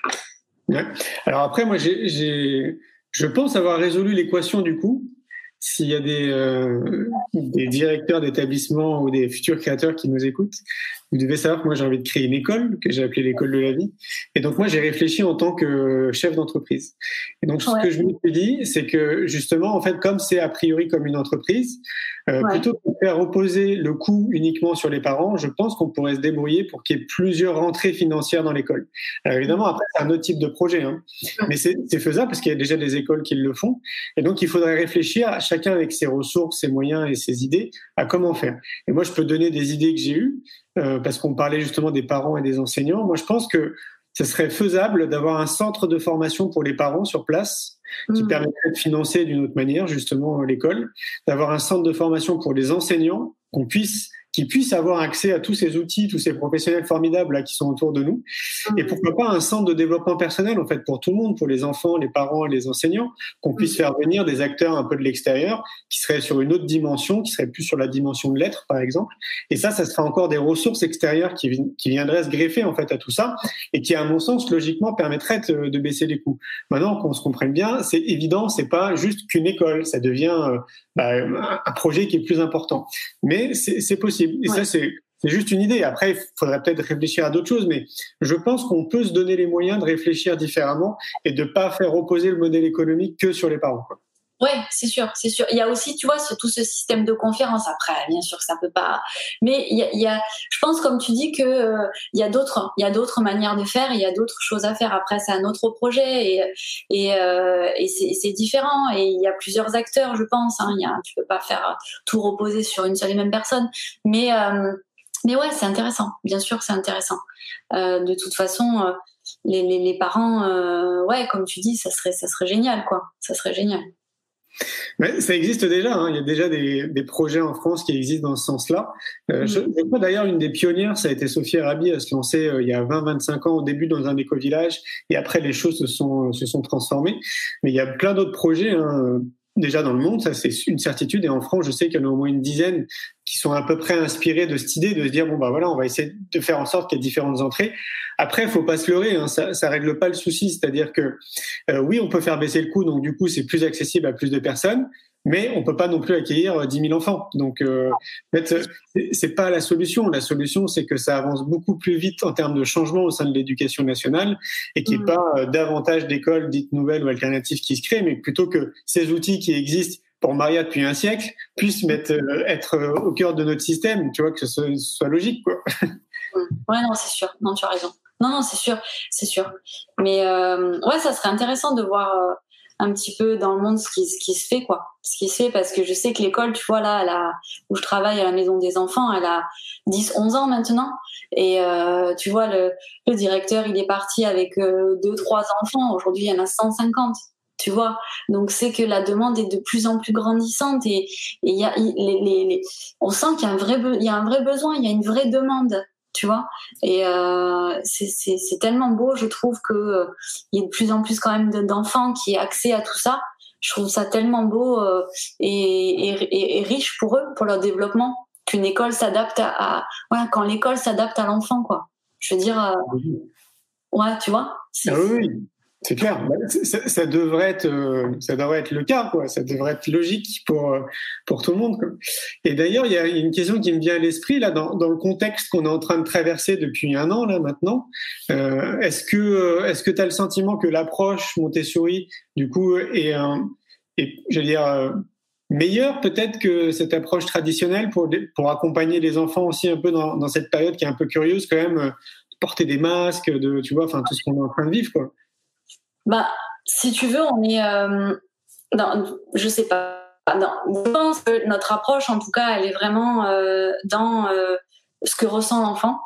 Alors après, moi, je pense avoir résolu l'équation du coût s'il y a des, des directeurs d'établissements ou des futurs créateurs qui nous écoutent, vous devez savoir que moi j'ai envie de créer une école que j'ai appelée l'école de la vie. Et donc moi j'ai réfléchi en tant que chef d'entreprise. Et donc ce que je me suis dit, c'est que justement en fait comme c'est a priori comme une entreprise, euh, plutôt que de faire reposer le coût uniquement sur les parents, je pense qu'on pourrait se débrouiller pour qu'il y ait plusieurs rentrées financières dans l'école. Alors évidemment, après, c'est un autre type de projet, hein. mais c'est faisable parce qu'il y a déjà des écoles qui le font. Et donc, il faudrait réfléchir, à chacun avec ses ressources, ses moyens et ses idées, à comment faire. Et moi, je peux donner des idées que j'ai eues, euh, parce qu'on parlait justement des parents et des enseignants. Moi, je pense que ce serait faisable d'avoir un centre de formation pour les parents sur place qui mmh. permettrait de financer d'une autre manière justement l'école, d'avoir un centre de formation pour les enseignants, qu'on puisse qui puissent avoir accès à tous ces outils, tous ces professionnels formidables là qui sont autour de nous. Mmh. Et pourquoi pas un centre de développement personnel en fait pour tout le monde, pour les enfants, les parents, les enseignants, qu'on puisse mmh. faire venir des acteurs un peu de l'extérieur qui seraient sur une autre dimension, qui seraient plus sur la dimension de l'être par exemple. Et ça, ça sera encore des ressources extérieures qui, qui viendraient se greffer en fait à tout ça et qui, à mon sens, logiquement permettraient de, de baisser les coûts. Maintenant, qu'on se comprenne bien, c'est évident, c'est pas juste qu'une école, ça devient euh, bah, un projet qui est plus important. Mais c'est possible. Et ça, c'est juste une idée. Après, il faudrait peut-être réfléchir à d'autres choses, mais je pense qu'on peut se donner les moyens de réfléchir différemment et de pas faire reposer le modèle économique que sur les parents. Ouais, c'est sûr, c'est sûr. Il y a aussi, tu vois, tout ce système de conférence. Après, bien sûr, ça peut pas. Mais il y a, je pense, comme tu dis, que euh, y a d'autres, il y a d'autres manières de faire. Il y a d'autres choses à faire. Après, c'est un autre projet et euh, c'est différent. Et il y a plusieurs acteurs, je pense. Hein. Il y a, tu peux pas faire tout reposer sur une seule et même personne. Mais euh, mais ouais, c'est intéressant. Bien sûr, c'est intéressant. Euh, de toute façon, les, les, les, parents, ouais, comme tu dis, ça serait ça serait génial, quoi. Ça serait génial. Mais ça existe déjà. Hein. Il y a déjà des, des, projets en France qui existent dans ce sens-là. Euh, je, mm. je, crois d'ailleurs une des pionnières, ça a été Sophie Arabi à se lancer euh, il y a 20-25 ans au début dans un éco-village et après les choses se sont se sont transformées. Mais il y a plein d'autres projets. Hein déjà dans le monde, ça c'est une certitude. Et en France, je sais qu'il y en a au moins une dizaine qui sont à peu près inspirés de cette idée de se dire bon bah voilà, on va essayer de faire en sorte qu'il y ait différentes entrées. Après, faut pas se leurrer, hein, ça, ça règle pas le souci. C'est-à-dire que euh, oui, on peut faire baisser le coût, donc du coup c'est plus accessible à plus de personnes mais on peut pas non plus accueillir 10 euh, 000 enfants. Donc, euh, en fait, c'est pas la solution. La solution, c'est que ça avance beaucoup plus vite en termes de changement au sein de l'éducation nationale et qu'il n'y ait mmh. pas euh, davantage d'écoles dites nouvelles ou alternatives qui se créent, mais plutôt que ces outils qui existent pour Maria depuis un siècle puissent mettre, euh, être au cœur de notre système. Tu vois que ce soit, logique, quoi. Mmh. Ouais, non, c'est sûr. Non, tu as raison. Non, non, c'est sûr, c'est sûr. Mais euh, ouais, ça serait intéressant de voir un petit peu dans le monde ce qui, se fait, quoi. Ce qui se fait parce que je sais que l'école, tu vois, là, où je travaille à la maison des enfants, elle a 10, 11 ans maintenant. Et euh, tu vois, le, le, directeur, il est parti avec euh, deux, trois enfants. Aujourd'hui, il y en a 150 tu vois. Donc c'est que la demande est de plus en plus grandissante et il y a les, les, on sent qu'il y a un vrai il y a un vrai besoin, il y a une vraie demande tu vois. Et euh, c'est tellement beau, je trouve que euh, il y a de plus en plus quand même d'enfants qui aient accès à tout ça. Je trouve ça tellement beau euh, et, et, et, riche pour eux, pour leur développement, qu'une école s'adapte à, à, voilà, quand l'école s'adapte à l'enfant, quoi. Je veux dire, euh, ouais, tu vois. Ah oui. C'est clair. Bah, ça, devrait être, euh, ça devrait être le cas, quoi. Ça devrait être logique pour euh, pour tout le monde. Et d'ailleurs, il y a une question qui me vient à l'esprit là, dans, dans le contexte qu'on est en train de traverser depuis un an là maintenant. Euh, est-ce que est-ce que tu as le sentiment que l'approche Montessori, du coup, est, est j'allais dire meilleure peut-être que cette approche traditionnelle pour pour accompagner les enfants aussi un peu dans, dans cette période qui est un peu curieuse quand même, porter des masques, de tu vois, enfin tout ce qu'on est en train de vivre, quoi? Bah, si tu veux, on est. Euh, je sais pas. je pense que notre approche, en tout cas, elle est vraiment euh, dans euh, ce que ressent l'enfant,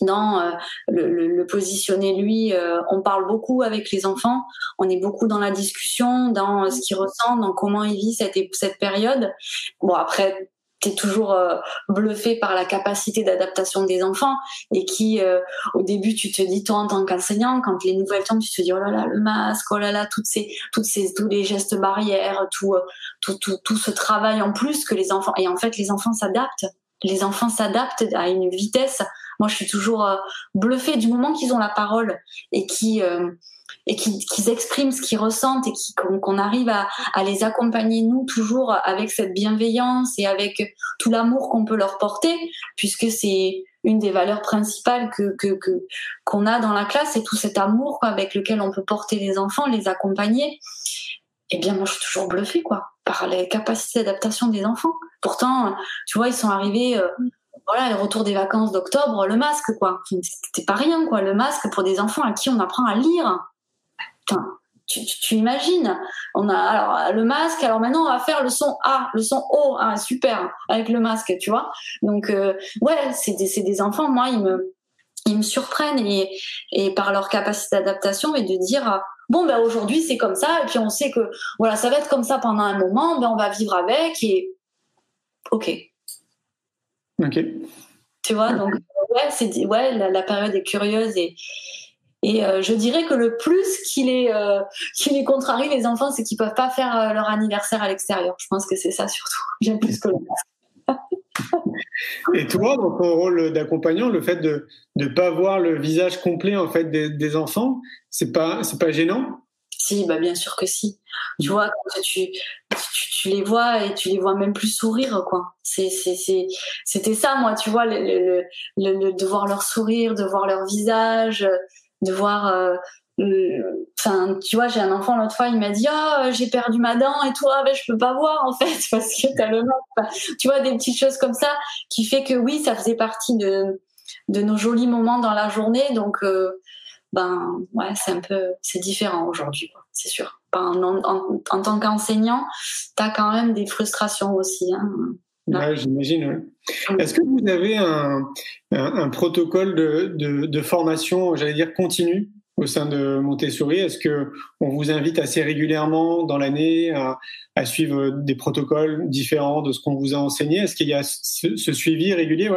dans euh, le, le, positionner lui. on parle beaucoup avec les enfants, on est beaucoup dans la discussion, dans ce qu'il ressent, dans comment il vit cette, cette période. Bon, après, toujours euh, bluffé par la capacité d'adaptation des enfants et qui, euh, au début, tu te dis, toi, en tant qu'enseignant, quand les nouvelles tombent, tu te dis, oh là là, le masque, oh là là, toutes ces, toutes ces, tous les gestes barrières, tout, euh, tout, tout, tout ce travail en plus que les enfants, et en fait, les enfants s'adaptent. Les enfants s'adaptent à une vitesse. Moi, je suis toujours bluffée du moment qu'ils ont la parole et qui, et qu'ils expriment ce qu'ils ressentent et qu'on arrive à, les accompagner nous toujours avec cette bienveillance et avec tout l'amour qu'on peut leur porter puisque c'est une des valeurs principales qu'on a dans la classe et tout cet amour avec lequel on peut porter les enfants les accompagner eh bien moi je suis toujours bluffée quoi par les capacités d'adaptation des enfants pourtant tu vois ils sont arrivés euh, voilà, le retour des vacances d'octobre, le masque, quoi. C'était pas rien, quoi. Le masque pour des enfants à qui on apprend à lire tu, imagines? On a alors le masque. Alors maintenant, on va faire le son A, le son O. Ah, super avec le masque, tu vois. Donc euh, ouais, c'est des, des enfants. Moi, ils me ils me surprennent et, et par leur capacité d'adaptation et de dire bon ben aujourd'hui c'est comme ça et puis on sait que voilà ça va être comme ça pendant un moment ben on va vivre avec et ok ok tu vois donc ouais c'est ouais la, la, période est curieuse et et euh, je dirais que le plus qui les, euh, qui les contrarie, les enfants, c'est qu'ils peuvent pas faire euh, leur anniversaire à l'extérieur. Je pense que c'est ça surtout. J'aime plus que le Et toi, dans ton rôle d'accompagnant, le fait de ne pas voir le visage complet en fait des, enfants, c'est pas c'est pas gênant? Si, bah bien sûr que si. Tu vois, quand tu, tu, les vois et tu les vois même plus sourire, quoi. C'était ça, moi, tu vois, le, le, le, de voir leur sourire, de voir leur visage de voir euh, enfin tu vois j'ai un enfant l'autre fois il m'a dit oh j'ai perdu ma dent et toi ben je peux pas voir en fait parce que t'as le tu vois des petites choses comme ça qui fait que oui ça faisait partie de de nos jolis moments dans la journée. Donc euh, ben ouais c'est un peu c'est différent aujourd'hui c'est sûr. En, en, tant qu'enseignant t'as quand même des frustrations aussi hein. Ouais, j'imagine. Est-ce que vous avez un, un, protocole de, de, de formation, j'allais dire continue, au sein de Montessori. Est-ce que on vous invite assez régulièrement dans l'année à, suivre des protocoles différents de ce qu'on vous a enseigné? Est-ce qu'il y a ce, suivi régulier?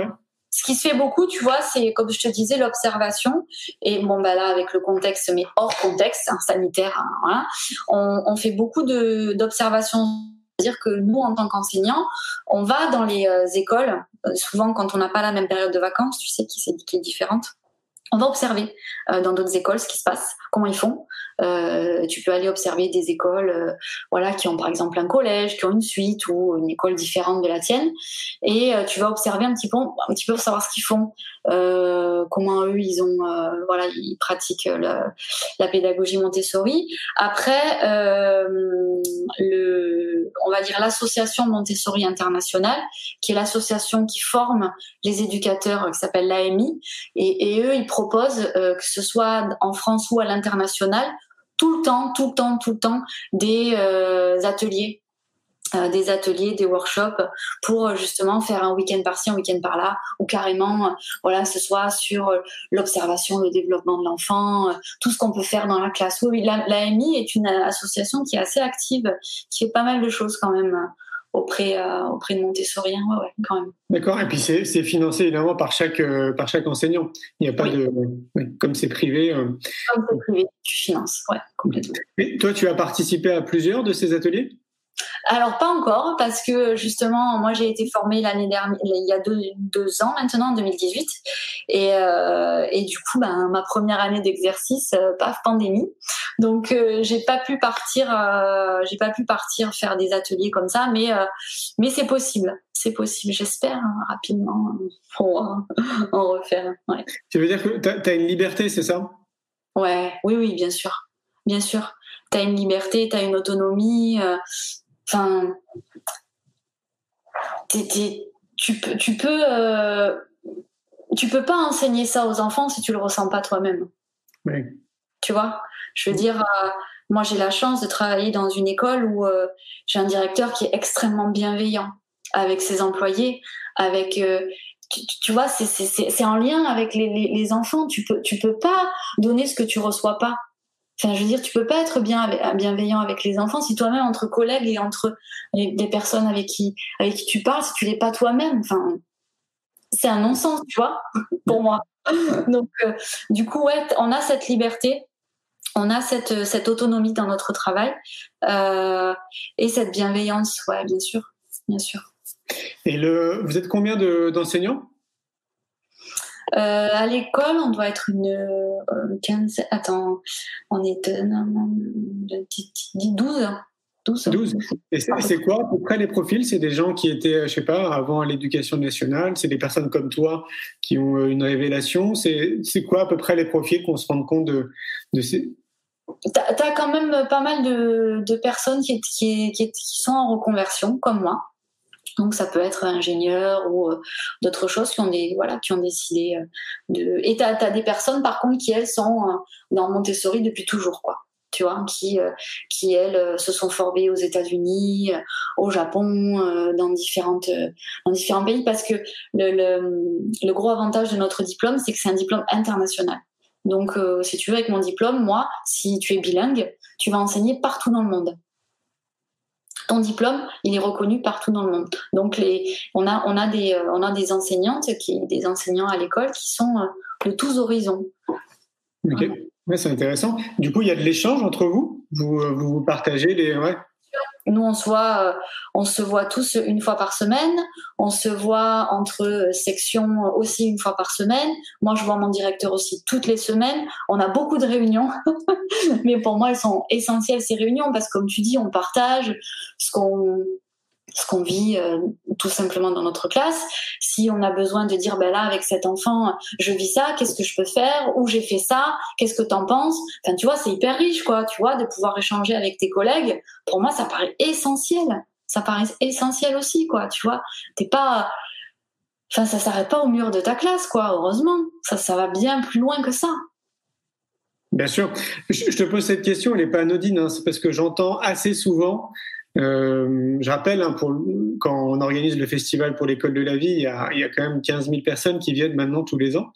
Ce qui se fait beaucoup, tu vois, c'est comme je te disais, l'observation. Et bon, bah là, avec le contexte, mais hors contexte, hein, sanitaire, hein, on, fait beaucoup d'observations. Dire que nous, en tant qu'enseignants, on va dans les euh, écoles, euh, souvent quand on n'a pas la même période de vacances, tu sais, qui, qui est différente, on va observer euh, dans d'autres écoles ce qui se passe, comment ils font. Euh, tu peux aller observer des écoles, euh, voilà, qui ont par exemple un collège, qui ont une suite ou une école différente de la tienne, et tu vas observer un petit peu, un petit peu pour savoir ce qu'ils font, comment eux ils ont, voilà, ils pratiquent la, la pédagogie Montessori. Après, le, on va dire l'association Montessori internationale, qui est l'association qui forme les éducateurs, qui s'appelle l'AMI, et, et eux ils proposent que ce soit en France ou à l'international tout le temps, tout le temps, tout le temps des euh, ateliers euh, des ateliers, des workshops pour euh, justement faire un week-end par-ci, un week-end par-là, ou carrément, voilà, ce soit sur l'observation, le développement de l'enfant, tout ce qu'on peut faire dans la classe. Oui, l'AMI est une association qui est assez active, qui fait pas mal de choses quand même auprès, euh, auprès de Montessori. Ouais, ouais, quand même. D'accord. Et puis c'est financé évidemment par chaque, euh, par chaque enseignant. Il n'y a pas de. Comme c'est privé. Euh. Comme c'est privé, tu finances, ouais, complètement. Et toi, tu as participé à plusieurs de ces ateliers? Alors pas encore parce que justement moi j'ai été formée l'année dernière, il y a deux, deux, ans maintenant, en 2018, et, euh, et du coup ben, ma première année d'exercice, euh, paf pandémie, donc euh, j'ai pas pu partir, j'ai pas pu partir faire des ateliers comme ça, mais mais c'est possible, c'est possible, j'espère hein, rapidement pour en refaire. Ouais. Tu veux dire que tu as, une liberté, c'est ça? Ouais, oui oui bien sûr, bien sûr. Tu as une liberté, tu as une autonomie. Enfin, tu peux, tu peux, euh, tu peux pas enseigner ça aux enfants si tu le ressens pas toi-même. Oui. Tu vois, je veux dire, euh, moi j'ai la chance de travailler dans une école où euh, j'ai un directeur qui est extrêmement bienveillant avec ses employés, avec tu, vois, c'est en lien avec les, les, les, enfants. Tu peux, tu peux pas donner ce que tu reçois pas. Enfin, je veux dire, tu peux pas être bien bienveillant avec les enfants si toi-même entre collègues et entre les, personnes avec qui avec qui tu parles, si tu l'es pas toi-même. Enfin, c'est un non-sens, tu vois, pour moi. Donc, euh, du coup, ouais, on a cette liberté, on a cette cette autonomie dans notre travail euh, et cette bienveillance, ouais, bien sûr, bien sûr. Et le, vous êtes combien d'enseignants? Euh, à l'école, on doit être une euh, 15. Attends, on est de, 12. 12. 12. Et c'est quoi à peu près les profils? C'est des gens qui étaient, je sais pas, avant l'éducation nationale? C'est des personnes comme toi qui ont euh, une révélation? C'est quoi à peu près les profils qu'on se rend compte de, de ces? Tu as quand même pas mal de, de personnes qui, qui, qui, qui, sont en reconversion, comme moi. Donc ça peut être ingénieur ou euh, d'autres choses qui ont des voilà qui ont décidé euh, de. Et t'as as des personnes par contre qui elles sont euh, dans Montessori depuis toujours quoi. Tu vois, qui qui elles se sont formées aux États-Unis, au Japon, dans différentes dans différents pays parce que le, le, le gros avantage de notre diplôme c'est que c'est un diplôme international. Donc, si tu veux, avec mon diplôme, moi, si tu es bilingue, tu vas enseigner partout dans le monde ton diplôme, il est reconnu partout dans le monde. Donc euh, on a des enseignantes des enseignants à l'école qui sont euh, de tous horizons. Ok, c'est intéressant. Du coup, il y a de l'échange entre vous? Vous, euh, vous, partagez les, ouais. Nous, on se, voit, euh, on se voit tous une fois par semaine. On se voit entre sections aussi une fois par semaine. Moi, je vois mon directeur aussi toutes les semaines. On a beaucoup de réunions. Mais pour moi, elles sont essentielles, ces réunions, parce que comme tu dis, on partage ce qu'on ce qu'on vit euh, tout simplement dans notre classe. Si on a besoin de dire, ben là, avec cet enfant, je vis ça, qu'est-ce que je peux faire? Où j'ai fait ça Qu'est-ce que t'en penses? Enfin, tu vois, c'est hyper riche, quoi, tu vois, de pouvoir échanger avec tes collègues. Pour moi, ça paraît essentiel. Ça paraît essentiel aussi, quoi, tu vois. T'es pas... Enfin, ça s'arrête pas au mur de ta classe, quoi, heureusement. Ça, ça va bien plus loin que ça. Bien sûr. Je te pose cette question, elle n'est pas anodine, hein. c'est parce que j'entends assez souvent euh, je rappelle, hein, pour, quand on organise le festival pour l'école de la vie, il y, a, y, a, quand même 15 000 personnes qui viennent maintenant tous les ans.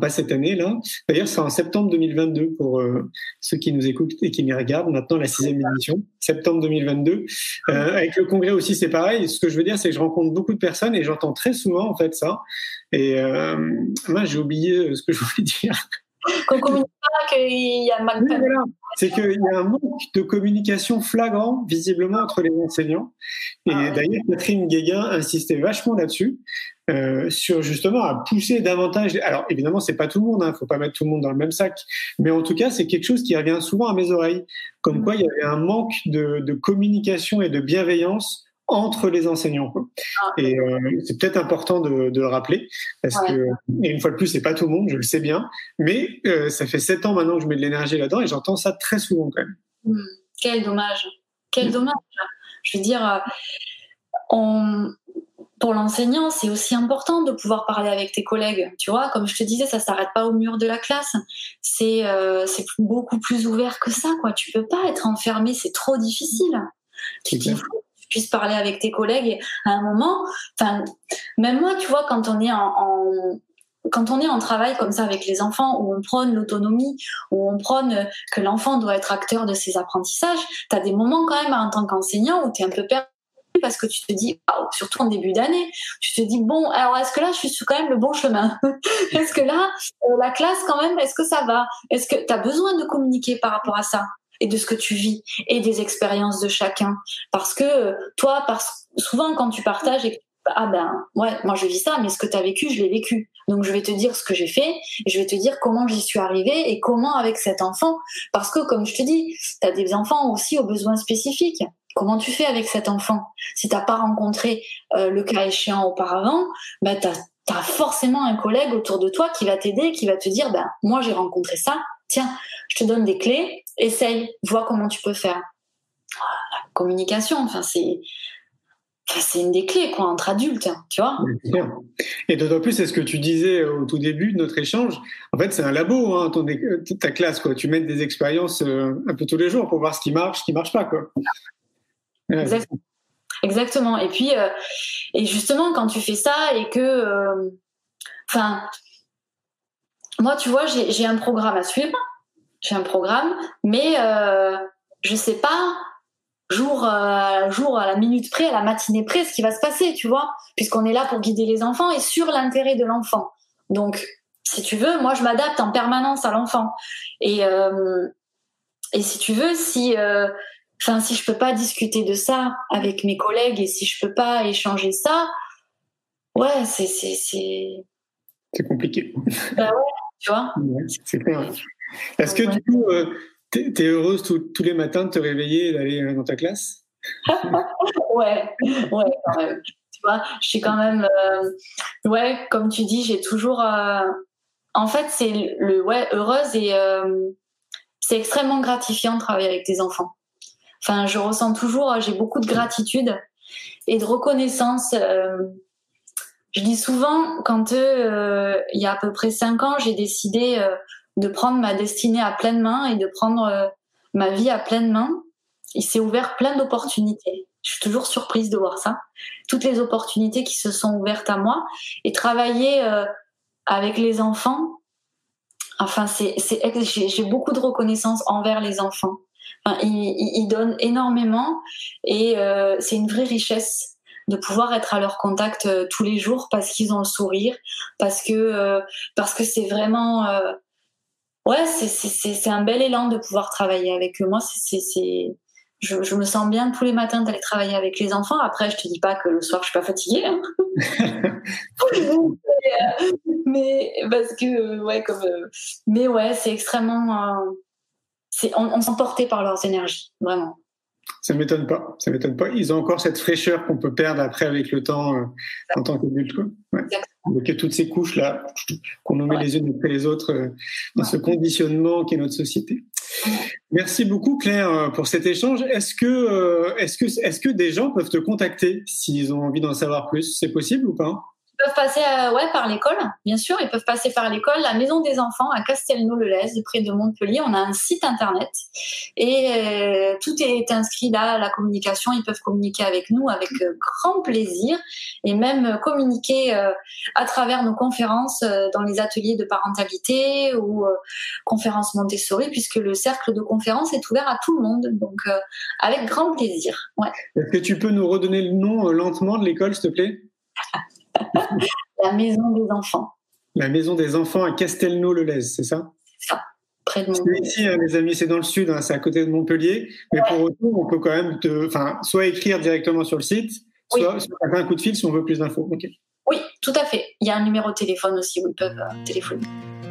Pas cette année là. D'ailleurs, c'est en septembre 2022 pour euh, ceux qui nous écoutent et qui nous regardent. Maintenant, la sixième édition, septembre 2022. Euh, avec le congrès aussi, c'est pareil. Ce que je veux dire, c'est que je rencontre beaucoup de personnes et j'entends très souvent en fait ça. Et euh, moi, j'ai oublié ce que je voulais dire. Qu'on communique pas, qu'il y a mal c'est qu'il y a un manque de communication flagrant, visiblement, entre les enseignants. Et ah d'ailleurs, Catherine Guéguin insistait vachement là-dessus, euh, sur justement à pousser davantage. Alors évidemment, c'est pas tout le monde, il hein, faut pas mettre tout le monde dans le même sac, mais en tout cas, c'est quelque chose qui revient souvent à mes oreilles, comme quoi il y avait un manque de, de communication et de bienveillance entre les enseignants. Ah. Et euh, c'est peut-être important de, de, le rappeler, parce que, et une fois de plus, c'est pas tout le monde, je le sais bien, mais euh, ça fait sept ans maintenant que je mets de l'énergie là-dedans et j'entends ça très souvent quand même. Hmm. Quel dommage, quel dommage. Je veux dire, euh, on, pour l'enseignant, c'est aussi important de pouvoir parler avec tes collègues. Tu vois, comme je te disais, ça s'arrête pas au mur de la classe. C'est euh, beaucoup plus ouvert que ça, quoi. Tu peux pas être enfermé, c'est trop difficile. Tu puisses parler avec tes collègues. À un moment, enfin, même moi, tu vois, quand on est en, quand on est en travail comme ça avec les enfants, où on prône l'autonomie, où on prône que l'enfant doit être acteur de ses apprentissages, tu as des moments quand même en tant qu'enseignant où tu es un peu perdu parce que tu te dis, surtout en début d'année, tu te dis, bon, alors est-ce que là, je suis sur quand même le bon chemin? Est-ce que là, euh, la classe quand même, est-ce que ça va? Est-ce que tu as besoin de communiquer par rapport à ça? Et de ce que tu vis et des expériences de chacun. Parce que toi, parce, souvent quand tu partages et ah ben ouais, moi je vis ça, mais ce que tu as vécu, je l'ai vécu. Donc je vais te dire ce que j'ai fait et je vais te dire comment j'y suis arrivée et comment avec cet enfant. Parce que comme je te dis, tu as des enfants aussi aux besoins spécifiques. Comment tu fais avec cet enfant? Si t'as pas rencontré euh, le cas échéant auparavant, ben tu as, forcément un collègue autour de toi qui va t'aider, qui va te dire, ben moi j'ai rencontré ça, tiens, je te donne des clés, essaye, vois comment tu peux faire. La communication, enfin c'est c'est une des clés quoi entre adultes, tu vois. Et d'autant plus, c'est ce que tu disais au tout début de notre échange. En fait, c'est un labo, hein, ton, ta classe quoi. Tu mènes des expériences euh, un peu tous les jours pour voir ce qui marche, ce qui marche pas quoi. Exactement. Et puis, euh, et justement, quand tu fais ça et que, euh, enfin, moi, tu vois, j'ai un programme à suivre. J'ai un programme, mais euh, je sais pas jour à jour, à la minute près, à la matinée près, ce qui va se passer, tu vois, puisqu'on est là pour guider les enfants et sur l'intérêt de l'enfant. Donc, si tu veux, moi, je m'adapte en permanence à l'enfant. Et, euh, et si tu veux, si Enfin, si je peux pas discuter de ça avec mes collègues et si je peux pas échanger ça, ouais, c'est c'est c'est. C'est compliqué. Bah ouais, tu vois. c'est clair. Est-ce que du coup, euh, tu es, heureuse tous les matins de te réveiller et d'aller euh, dans ta classe? Ouais, ouais, quand même. Tu vois, je suis quand même, euh, ouais, comme tu dis, j'ai toujours. En fait, c'est le ouais heureuse et c'est extrêmement gratifiant de travailler avec des enfants. Enfin, je ressens toujours, j'ai beaucoup de gratitude et de reconnaissance. Euh, je dis souvent, quand euh, il y a à peu près cinq ans, j'ai décidé euh, de prendre ma destinée à pleine main et de prendre ma vie à pleine main, il s'est ouvert plein d'opportunités. Je suis toujours surprise de voir ça. Toutes les opportunités qui se sont ouvertes à moi et travailler avec les enfants. Enfin, c'est, j'ai beaucoup de reconnaissance envers les enfants ils, donnent énormément et euh, c'est une vraie richesse de pouvoir être à leur contact euh, tous les jours parce qu'ils ont le sourire, parce que euh, parce que c'est vraiment ouais c'est c'est un bel élan de pouvoir travailler avec eux. Moi c'est c'est je, je, me sens bien tous les matins d'aller travailler avec les enfants. Après, je te dis pas que le soir je suis pas fatiguée, hein. mais, parce que ouais comme mais ouais c'est extrêmement on, on s'en portait par leurs énergies, vraiment. Ça m'étonne pas, ça m'étonne pas. Ils ont encore cette fraîcheur qu'on peut perdre après avec le temps euh, en tant qu'adulte. Ouais. Donc, il y a toutes ces couches là qu'on nous met les unes après les autres euh, dans ce conditionnement qui est notre société. Merci beaucoup Claire euh, pour cet échange. Est-ce que, est-ce que, est-ce que des gens peuvent te contacter s'ils ont envie d'en savoir plus? C'est possible ou pas? Peuvent passer euh, par l'école, bien sûr. Ils peuvent passer par l'école, la Maison des Enfants à Castelnau-le-Lez, près de Montpellier. On a un site internet et euh, tout est inscrit là, la communication. Ils peuvent communiquer avec nous avec euh, grand plaisir et même communiquer à travers nos conférences dans les ateliers de parentalité ou conférences Montessori, puisque le cercle de conférences est ouvert à tout le monde. Donc, avec grand plaisir. Est-ce que tu peux nous redonner le nom lentement de l'école, s'il te plaît? La maison des enfants. La maison des enfants à Castelnau-le-Lez, c'est ça? C'est ça, près de Montpellier. C'est ici, hein, les amis, c'est dans le sud, hein, c'est à côté de Montpellier. Mais pour autant, on peut quand même te, soit écrire directement sur le site, soit, faire un coup de fil si on veut plus d'infos. Oui, tout à fait. Il y a un numéro de téléphone aussi où ils peuvent euh, téléphoner.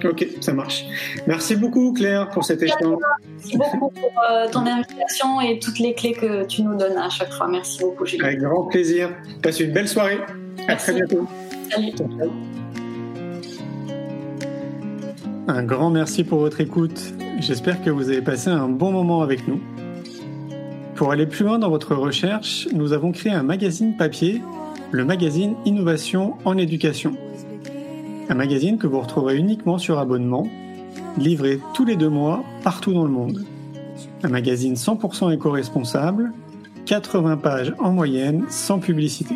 Ok, ça marche. Merci beaucoup Claire pour cet échange. Merci beaucoup pour euh, ton invitation et toutes les clés que tu nous donnes à chaque fois. Merci beaucoup Julie. Avec grand plaisir. Passe une belle soirée. À très bientôt. Salut. Un grand merci pour votre écoute. J'espère que vous avez passé un bon moment avec nous. Pour aller plus loin dans votre recherche, nous avons créé un magazine papier, le magazine Innovation en éducation. Un magazine que vous retrouverez uniquement sur abonnement, livré tous les deux mois partout dans le monde. Un magazine 100% éco-responsable, 80 pages en moyenne, sans publicité.